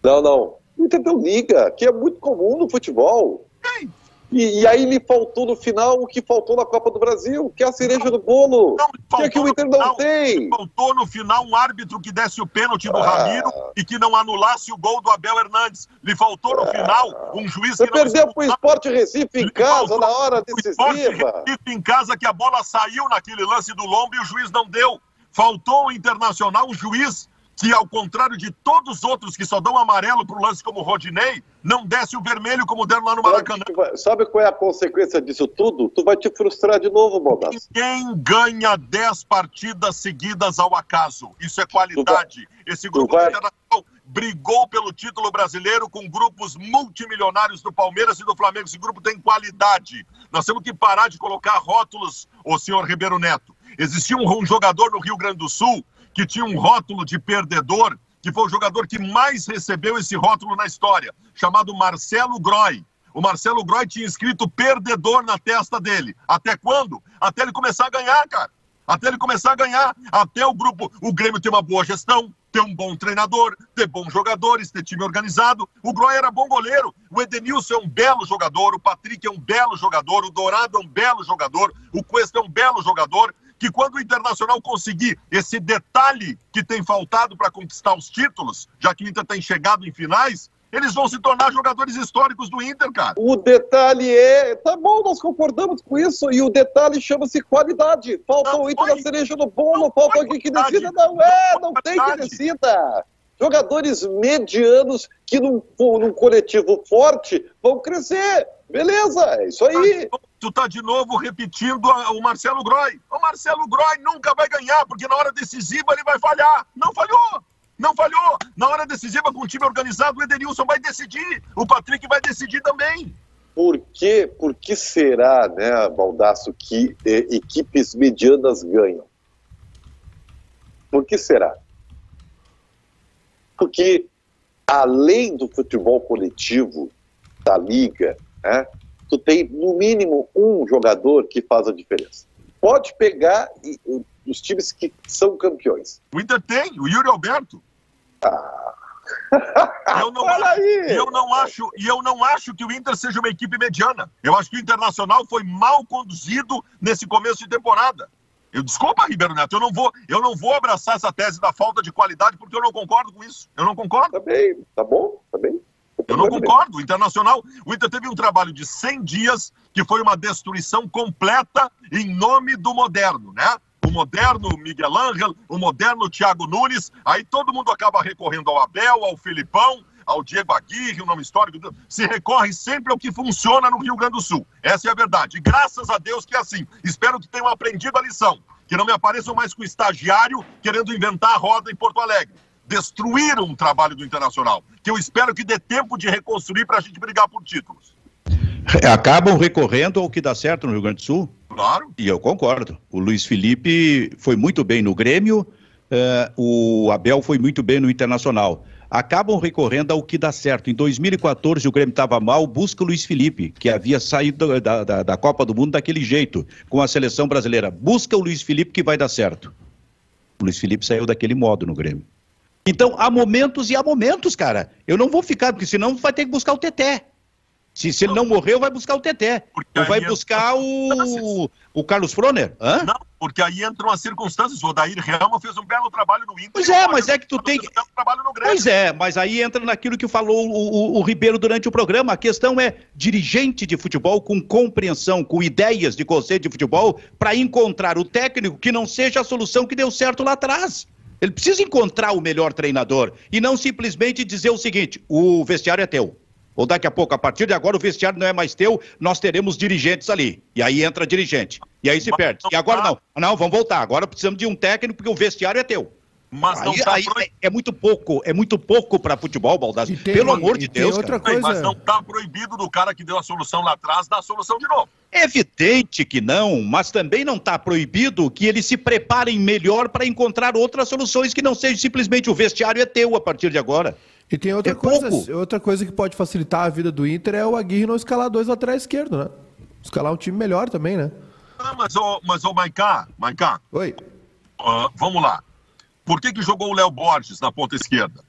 Não, não. O Inter deu liga, que é muito comum no futebol. Ei, E, e aí lhe faltou no final o que faltou na Copa do Brasil, que é a cereja do bolo. Não, que é que o Inter não final. tem. Faltou no final um árbitro que desse o pênalti do Ah. Ramiro e que não anulasse o gol do Abel Hernandes. Lhe faltou no final um juiz Você que não perdeu pro Esporte Recife em Lhe casa na hora o Sport decisiva. Recife em casa que a bola saiu naquele lance do lombo e o juiz não deu. Faltou o Internacional um juiz que, ao contrário de todos os outros que só dão amarelo pro lance como o Rodinei, não desse o vermelho como deram lá no Sabe, Maracanã. vai- sabe qual é a consequência disso tudo? Tu vai te frustrar de novo, Baldasso. Ninguém ganha 10 partidas seguidas ao acaso. Isso é qualidade. Esse grupo vai- internacional brigou pelo título brasileiro com grupos multimilionários do Palmeiras e do Flamengo. Esse grupo tem qualidade. Nós temos que parar de colocar rótulos, ô senhor Ribeiro Neto. Existia um, um jogador no Rio Grande do Sul que tinha um rótulo de perdedor, que foi o jogador que mais recebeu esse rótulo na história, chamado Marcelo Groy. O Marcelo Groy tinha escrito perdedor na testa dele. Até quando? Até ele começar a ganhar, cara. Até ele começar a ganhar. Até o grupo, o Grêmio ter uma boa gestão, ter um bom treinador, ter bons jogadores, ter time organizado. O Groy era bom goleiro. O Edenilson é um belo jogador. O Patrick é um belo jogador. O Dourado é um belo jogador. O Cuesta é um belo jogador. Que quando o Internacional conseguir esse detalhe que tem faltado para conquistar os títulos, já que o Inter tem chegado em finais, eles vão se tornar jogadores históricos do Inter, cara. O detalhe é. Tá bom, nós concordamos com isso. E o detalhe chama-se qualidade. Falta Não o Inter foi- na cereja do bolo, não falta alguém que decida. Não é, Não não tem que decida. Jogadores medianos que num, num coletivo forte vão crescer. Beleza, é isso aí. Tu tá de novo repetindo a- o Marcelo Groy. O Marcelo Groy nunca vai ganhar, porque na hora decisiva ele vai falhar. Não falhou! Não falhou! Na hora decisiva, com o time organizado, o Edenilson vai decidir. O Patrick vai decidir também. Por que, por que será, né, Baldasso, que eh, equipes medianas ganham? Por que será? Porque, além do futebol coletivo, da liga, né, tu tem, no mínimo, um jogador que faz a diferença. Pode pegar e- e- os times que são campeões. O Inter tem, o Yuri Alberto. Eu não, e eu não acho, e eu não acho que o Inter seja uma equipe mediana. Eu acho que o Internacional foi mal conduzido nesse começo de temporada. Eu desculpa, Ribeiro Neto, eu não vou, eu não vou abraçar essa tese da falta de qualidade porque eu não concordo com isso. Eu não concordo. Tá bem, tá bom, tá bem. Eu não concordo. O Internacional, o Inter teve um trabalho de 100 dias que foi uma destruição completa em nome do moderno, né? O moderno Miguel Ángel, o moderno Thiago Nunes, aí todo mundo acaba recorrendo ao Abel, ao Filipão, ao Diego Aguirre, o nome histórico, se recorre sempre ao que funciona no Rio Grande do Sul. Essa é a verdade. E graças a Deus que é assim. Espero que tenham aprendido a lição. Que não me apareçam mais com estagiário querendo inventar a roda em Porto Alegre. Destruíram o trabalho do Internacional. Que eu espero que dê tempo de reconstruir para a gente brigar por títulos. Acabam recorrendo ao que dá certo no Rio Grande do Sul. Claro. E eu concordo. O Luiz Felipe foi muito bem no Grêmio, eh, o Abel foi muito bem no Internacional. Acabam recorrendo ao que dá certo. Em 2014, o Grêmio estava mal, busca o Luiz Felipe, que havia saído da, da, da Copa do Mundo daquele jeito, com a seleção brasileira. Busca o Luiz Felipe que vai dar certo. O Luiz Felipe saiu daquele modo no Grêmio. Então, há momentos e há momentos, cara. Eu não vou ficar, porque senão vai ter que buscar o Teté. Se, se ele não morreu, vai buscar o Teté. Porque Ou vai buscar o, o Carlos Froner. Hã? Não, porque aí entram as circunstâncias. O Odair Helma fez um belo trabalho no Inter. Pois é, mas é que tu tem Um trabalho no Grêmio. Pois é, mas aí entra naquilo que falou o, o- o Ribeiro durante o programa. A questão é dirigente de futebol com compreensão, com ideias de conceito de futebol, para encontrar o técnico que não seja a solução que deu certo lá atrás. Ele precisa encontrar o melhor treinador e não simplesmente dizer o seguinte: o vestiário é teu. Ou daqui a pouco, a partir de agora, o vestiário não é mais teu, nós teremos dirigentes ali. E aí entra dirigente. E aí se perde. E agora não. Não, vamos voltar. Agora precisamos de um técnico porque o vestiário é teu. Mas não tá aí, proib... é muito pouco, é muito pouco para futebol, Baldassi. Pelo amor de Deus. Outra coisa... Mas não tá proibido do cara que deu a solução lá atrás dar a solução de novo. É evidente que não, mas também não está proibido que eles se preparem melhor para encontrar outras soluções que não seja simplesmente o vestiário é teu a partir de agora. E tem outra, é coisa, pouco. outra coisa que pode facilitar a vida do Inter é o Aguirre não escalar dois laterais esquerdo, né? Escalar um time melhor também, né? Ah, mas o mas, ô Maicá, Maicá. Oi. Uh, vamos lá. Por que, que jogou o Léo Borges na ponta esquerda?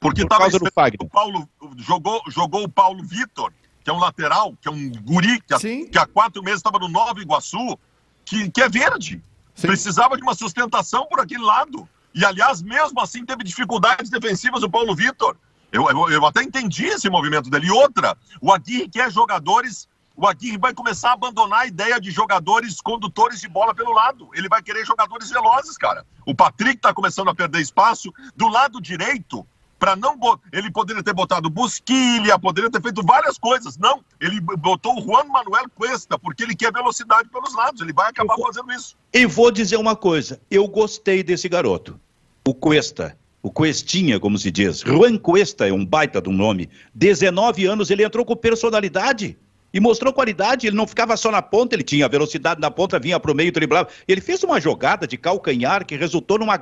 Porque estava o Paulo jogou, jogou o Paulo Vitor, que é um lateral, que é um guri, que, que há quatro meses estava no Nova Iguaçu, que, que é verde. Sim. Precisava de uma sustentação por aquele lado. E, aliás, mesmo assim, teve dificuldades defensivas o Paulo Vitor. Eu, eu, eu, até entendi esse movimento dele. E outra, o Aguirre quer jogadores. O Aguirre vai começar a abandonar a ideia de jogadores condutores de bola pelo lado. Ele vai querer jogadores velozes, cara. O Patrick está começando a perder espaço. Do lado direito, para não ele poderia ter botado Busquilha, poderia ter feito várias coisas. Não, ele botou o Juan Manuel Cuesta, porque ele quer velocidade pelos lados, ele vai acabar vou, fazendo isso. E vou dizer uma coisa, eu gostei desse garoto, o Cuesta. O Cuestinha, como se diz. Juan Cuesta é um baita de um nome. 19 anos, ele entrou com personalidade e mostrou qualidade. Ele não ficava só na ponta, ele tinha velocidade na ponta, vinha para o meio, driblava. Ele fez uma jogada de calcanhar que resultou numa,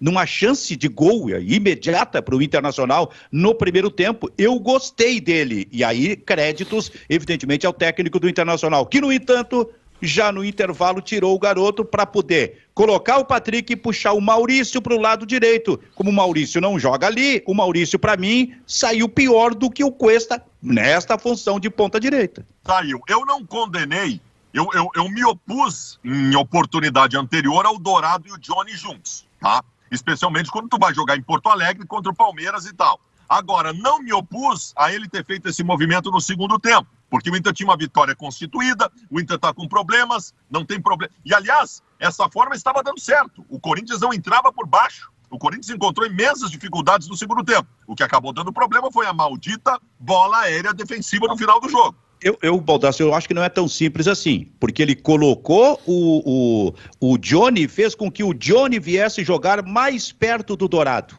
numa chance de gol imediata para o Internacional no primeiro tempo. Eu gostei dele. E aí, créditos, evidentemente, ao técnico do Internacional, que, no entanto, já no intervalo tirou o garoto para poder colocar o Patrick e puxar o Maurício para o lado direito. Como o Maurício não joga ali, o Maurício, para mim, saiu pior do que o Cuesta nesta função de ponta direita. Saiu. Eu não condenei, eu, eu, eu me opus em oportunidade anterior ao Dourado e o Johnny juntos, tá? Especialmente quando tu vai jogar em Porto Alegre contra o Palmeiras e tal. Agora, não me opus a ele ter feito esse movimento no segundo tempo porque o Inter tinha uma vitória constituída, o Inter está com problemas, não tem problema. E, aliás, essa forma estava dando certo. O Corinthians não entrava por baixo. O Corinthians encontrou imensas dificuldades no segundo tempo. O que acabou dando problema foi a maldita bola aérea defensiva no final do jogo. Eu, eu Baldassio, eu acho que não é tão simples assim, porque ele colocou o, o, o Johnny, fez com que o Johnny viesse jogar mais perto do Dourado.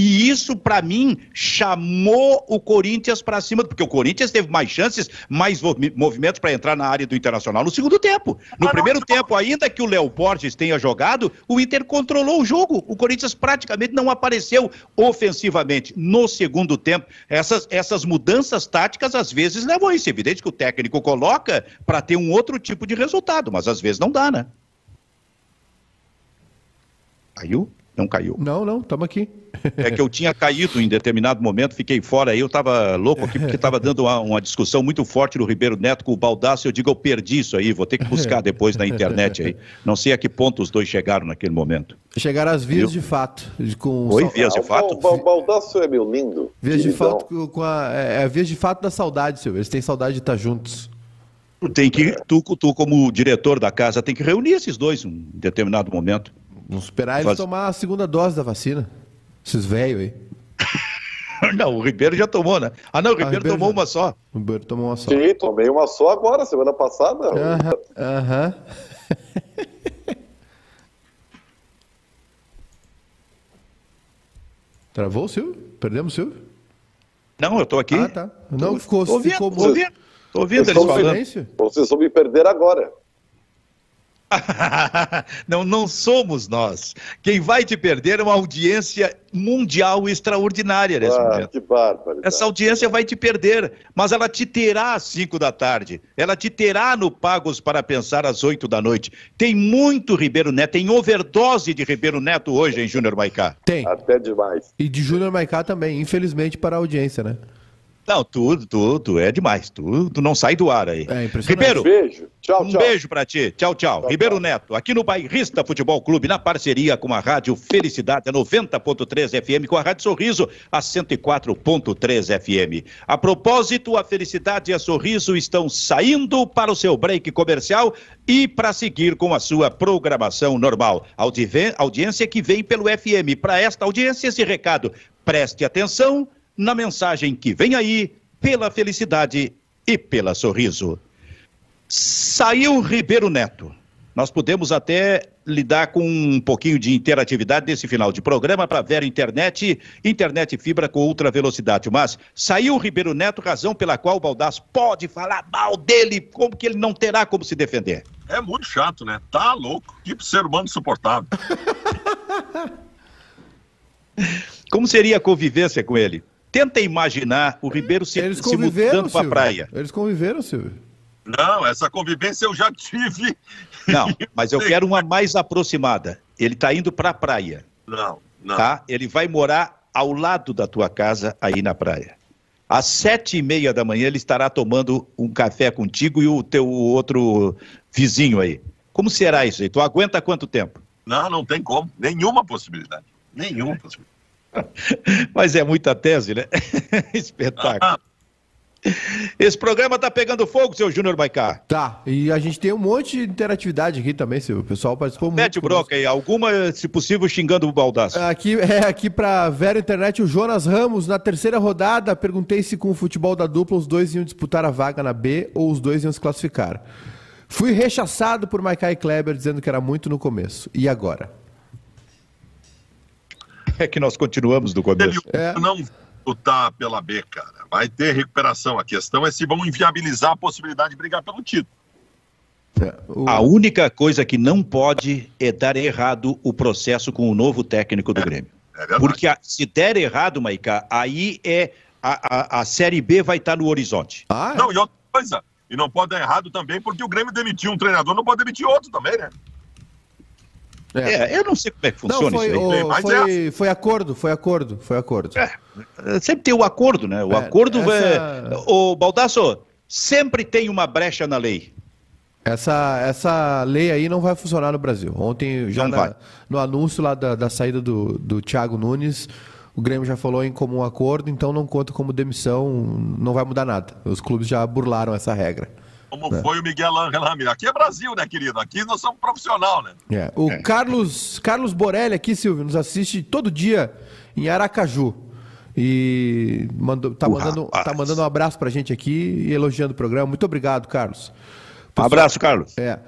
E isso, para mim, chamou o Corinthians para cima, porque o Corinthians teve mais chances, mais movimentos para entrar na área do Internacional no segundo tempo. No primeiro tempo, ainda que o Léo Borges tenha jogado, o Inter controlou o jogo. O Corinthians praticamente não apareceu ofensivamente. No segundo tempo, essas, essas mudanças táticas às vezes levam a isso. É evidente que o técnico coloca para ter um outro tipo de resultado, mas às vezes não dá, né? Caiu? Não caiu. Não, não, estamos aqui. É que eu tinha caído em determinado momento, fiquei fora aí, eu estava louco aqui porque estava dando uma, uma, discussão muito forte no Ribeiro Neto com o Baldaço, eu digo, eu perdi isso aí, vou ter que buscar depois na internet aí. Não sei a que ponto os dois chegaram naquele momento. Chegaram às vias de fato. Com Oi, vias de fato? O, Baldaço é meu lindo. Vias de fato com a, é, é vias de fato da saudade, Silvio, eles têm saudade de estar juntos. Tem que, tu, tu como diretor da casa, tem que reunir esses dois em determinado momento. Vamos esperar ele tomar a segunda dose da vacina. Esses velhos aí. Não, o Ribeiro já tomou, né? Ah, não, o Ribeiro, ah, Ribeiro tomou já... uma só. O Ribeiro tomou uma só. Sim, tomei uma só agora, semana passada. Aham. Travou o Silvio? Perdemos o Silvio? Não, eu tô aqui. Ah, tá. Não, tô, ficou, tô ouvindo, ficou... Tô ouvindo, tô ouvindo eles falando. Vocês vão me perder agora. não, não somos nós. Quem vai te perder é uma audiência mundial extraordinária nesse ah, momento. Que bárbaro. Essa audiência vai te perder, mas ela te terá às 5 da tarde. Ela te terá no Pagos para Pensar às 8 da noite. Tem muito Ribeiro Neto, tem overdose de Ribeiro Neto hoje, em Júnior Maicá? Tem. Até demais. E de Júnior Maicá também, infelizmente, para a audiência, né? Não, tudo, tudo, é demais. Tudo não sai do ar aí. É impressionante. Ribeiro, beijo. Tchau, um beijo pra ti. Tchau, tchau. tchau Ribeiro tchau. Neto, aqui no Bairrista Futebol Clube, na parceria com a Rádio Felicidade, 90.3 FM, com a Rádio Sorriso, a 104.3 FM. A propósito, a Felicidade e a Sorriso estão saindo para o seu break comercial e para seguir com a sua programação normal. Audi audiência que vem pelo FM. Para esta audiência, esse recado, preste atenção na mensagem que vem aí pela felicidade e pela sorriso. Saiu Ribeiro Neto, nós podemos até lidar com um pouquinho de interatividade nesse final de programa para ver internet, internet fibra com ultra velocidade. Mas saiu o Ribeiro Neto, razão pela qual o Baldasso pode falar mal dele, como que ele não terá como se defender. É muito chato, né? Tá louco. Que ser humano suportável. como seria a convivência com ele? Tenta imaginar o Ribeiro se, se mudando para a praia. Eles conviveram, Silvio. Não, essa convivência eu já tive. Não, mas eu quero uma mais aproximada. Ele está indo para a praia, Não, não. tá? Ele vai morar ao lado da tua casa aí na praia. Às sete e meia da manhã ele estará tomando um café contigo e o teu outro vizinho aí. Como será isso aí? Tu aguenta quanto tempo? Não, não tem como. Nenhuma possibilidade. Nenhuma possibilidade. Mas é muita tese, né? Espetáculo. Ah, Esse programa tá pegando fogo, seu Júnior Baicá. Tá, e a gente tem um monte de interatividade aqui também, Silvio. O pessoal participou muito. Mete o broca aí, alguma, se possível, xingando o baldaço. Aqui, é, aqui pra Vera Internet, o Jonas Ramos, na terceira rodada, perguntei se com o futebol da dupla os dois iam disputar a vaga na B ou os dois iam se classificar. Fui rechaçado por Maikai Kleber dizendo que era muito no começo. E agora? É que nós continuamos do começo. É. não lutar pela B, cara. Vai ter recuperação. A questão é se vão inviabilizar a possibilidade de brigar pelo título. É, A única coisa que não pode é dar errado o processo com o novo técnico do Grêmio. É verdade. Porque a- se der errado, Maicá, aí é a, a, a Série B vai estar no horizonte. Ah, é? Não, e outra coisa. E não pode dar errado também, porque o Grêmio demitiu um treinador, não pode demitir outro também, né? É. É, eu não sei como é que Não, funciona foi, isso aí. o- Mas foi, foi acordo, foi acordo, foi acordo. É, sempre tem o acordo, né? O É, acordo essa- é. O Baldasso, sempre tem uma brecha na lei. Essa, essa lei aí não vai funcionar no Brasil. Ontem, já Não na- no anúncio lá da, da saída do, do Thiago Nunes, o Grêmio já falou em comum acordo, então não conta como demissão, não vai mudar nada. Os clubes já burlaram essa regra. Como É. foi o Miguel Ángel Ramírez. Aqui é Brasil, né, querido? Aqui nós somos profissional, né? É. O Carlos, Carlos Borelli aqui, Silvio, nos assiste todo dia em Aracaju. E mandou, tá, O mandando, rapaz. tá mandando um abraço pra gente aqui e elogiando o programa. Muito obrigado, Carlos. Um abraço, Carlos. É.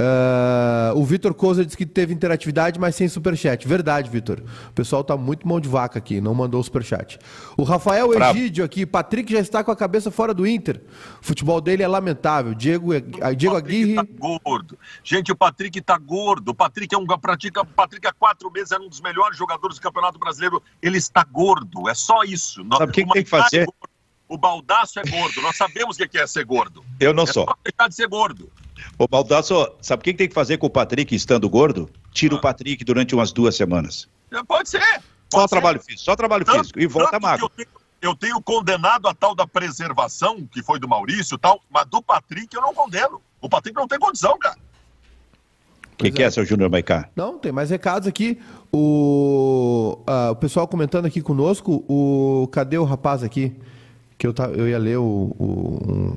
Ah, o Vitor Cousa disse que teve interatividade, mas sem superchat. Verdade, Vitor. O pessoal tá muito mão de vaca aqui, não mandou superchat. O Rafael Bravo. Egídio aqui, Patrick já está com a cabeça fora do Inter. O futebol dele é lamentável. Diego, a- Diego o Patrick Aguirre. tá gordo. Gente, o Patrick tá gordo. O Patrick é um pratica, o Patrick há quatro meses era um dos melhores jogadores do Campeonato Brasileiro. Ele está gordo. É só isso. Sabe o que que tem que fazer? gordo. O baldaço é gordo. Nós sabemos o que é ser gordo. Eu não É sou. só deixar de ser gordo. Ô, Baldasso, sabe o que tem que fazer com o Patrick estando gordo? Tira Ah. o Patrick durante umas duas semanas. É, Pode ser. Só Pode ser. trabalho físico, só trabalho Tanto- físico. E volta magro. Eu tenho, eu tenho condenado a tal da preservação, que foi do Maurício e tal, mas do Patrick eu não condeno. O Patrick não tem condição, cara. O que, que é, seu Júnior Maicá? Não, tem mais recados aqui. O, ah, o pessoal comentando aqui conosco. O, cadê o rapaz aqui? Que eu, eu ia ler o, o- um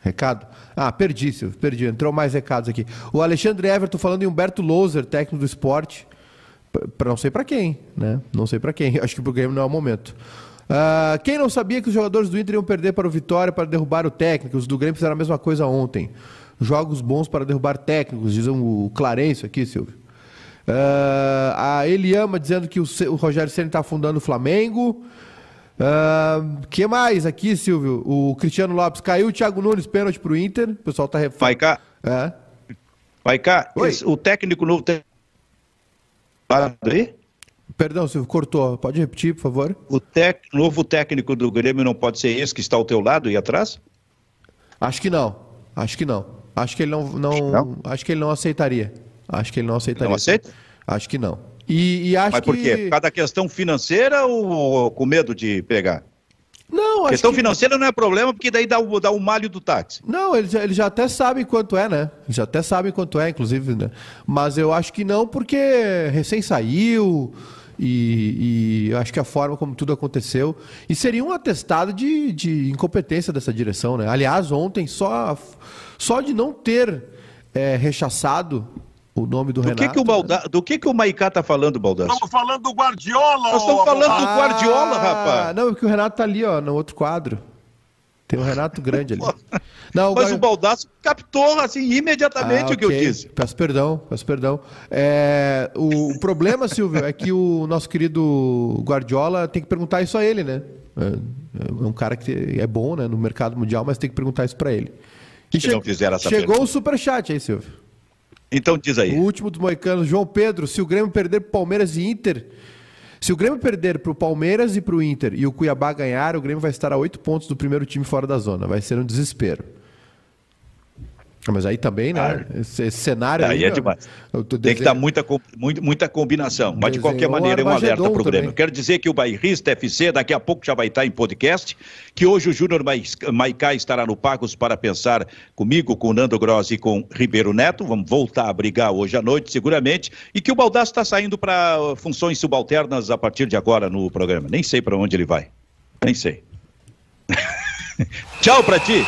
recado. Ah, perdi, Silvio, perdi. Entrou mais recados aqui. O Alexandre Everton falando em Humberto Louser, técnico do esporte. Pra, não sei pra quem, né? Não sei pra quem. Acho que pro Grêmio não é o momento. Ah, quem não sabia que os jogadores do Inter iam perder para o Vitória para derrubar o técnico? Os do Grêmio fizeram a mesma coisa ontem. Jogos bons para derrubar técnicos, diz o Clarence aqui, Silvio. Ah, a Eliama dizendo que o, o Rogério Senna está afundando o Flamengo. O que mais aqui, Silvio? O Cristiano Lopes caiu o Thiago Nunes, pênalti pro Inter. O pessoal tá ref... Maicá, É. Maicá, Oi. esse- o técnico novo. Aí? Perdão, Silvio, cortou. Pode repetir, por favor? O tec... novo técnico do Grêmio não pode ser esse que está ao teu lado e atrás? Acho que não. Acho que não. Acho que ele não, não, Não? acho que ele não aceitaria. Acho que ele não aceitaria. Não aceita? Acho que não. E, e acho Mas por que quê? Por causa da questão financeira ou com medo de pegar? não, acho questão que... financeira não é problema, porque daí dá o, dá o malho do táxi. Não, eles já, eles já até sabem quanto é, né? Eles já até sabem quanto é, inclusive, né? Mas eu acho que não, porque recém saiu e, e eu acho que a forma como tudo aconteceu. E seria um atestado de, de incompetência dessa direção, né? Aliás, ontem, só, só de não ter é, rechaçado o nome do, Do Renato. que, que o Balda... do que, que o Maicá tá falando, Baldasso? Estamos falando do Guardiola. Nós estamos falando do Guardiola, rapaz. Não, porque o Renato tá ali, ó, no outro quadro. Tem o Renato Grande ali. Não, Mas o Baldasso captou assim imediatamente ah, o que okay. eu disse. Peço perdão, peço perdão. É, o problema, Silvio, é que o nosso querido Guardiola tem que perguntar isso a ele, né? É, é um cara que é bom né, no mercado mundial, mas tem que perguntar isso para ele. E che não fizeram essa Chegou pergunta. o superchat aí, Silvio. Então diz aí. O último do Moicano, João Pedro, se o Grêmio perder pro Palmeiras e Inter, se o Grêmio perder para o Palmeiras e para o Inter e o Cuiabá ganhar, o Grêmio vai estar a oito pontos do primeiro time fora da zona. Vai ser um desespero. Mas aí também, né? Ah, esse, cenário. Aí, aí é demais. Tem que dar muita, muita, combinação. Mas de qualquer maneira é um alerta para o Grêmio. Quero dizer que o Bairrista FC daqui a pouco já vai estar em podcast. Que hoje o Júnior Maicá estará no Pagos para pensar comigo, com o Nando Gross e com Ribeiro Neto. Vamos voltar a brigar hoje à noite, seguramente. E que o Baldasso está saindo para funções subalternas a partir de agora no programa. Nem sei para onde ele vai. Nem sei. Tchau para ti.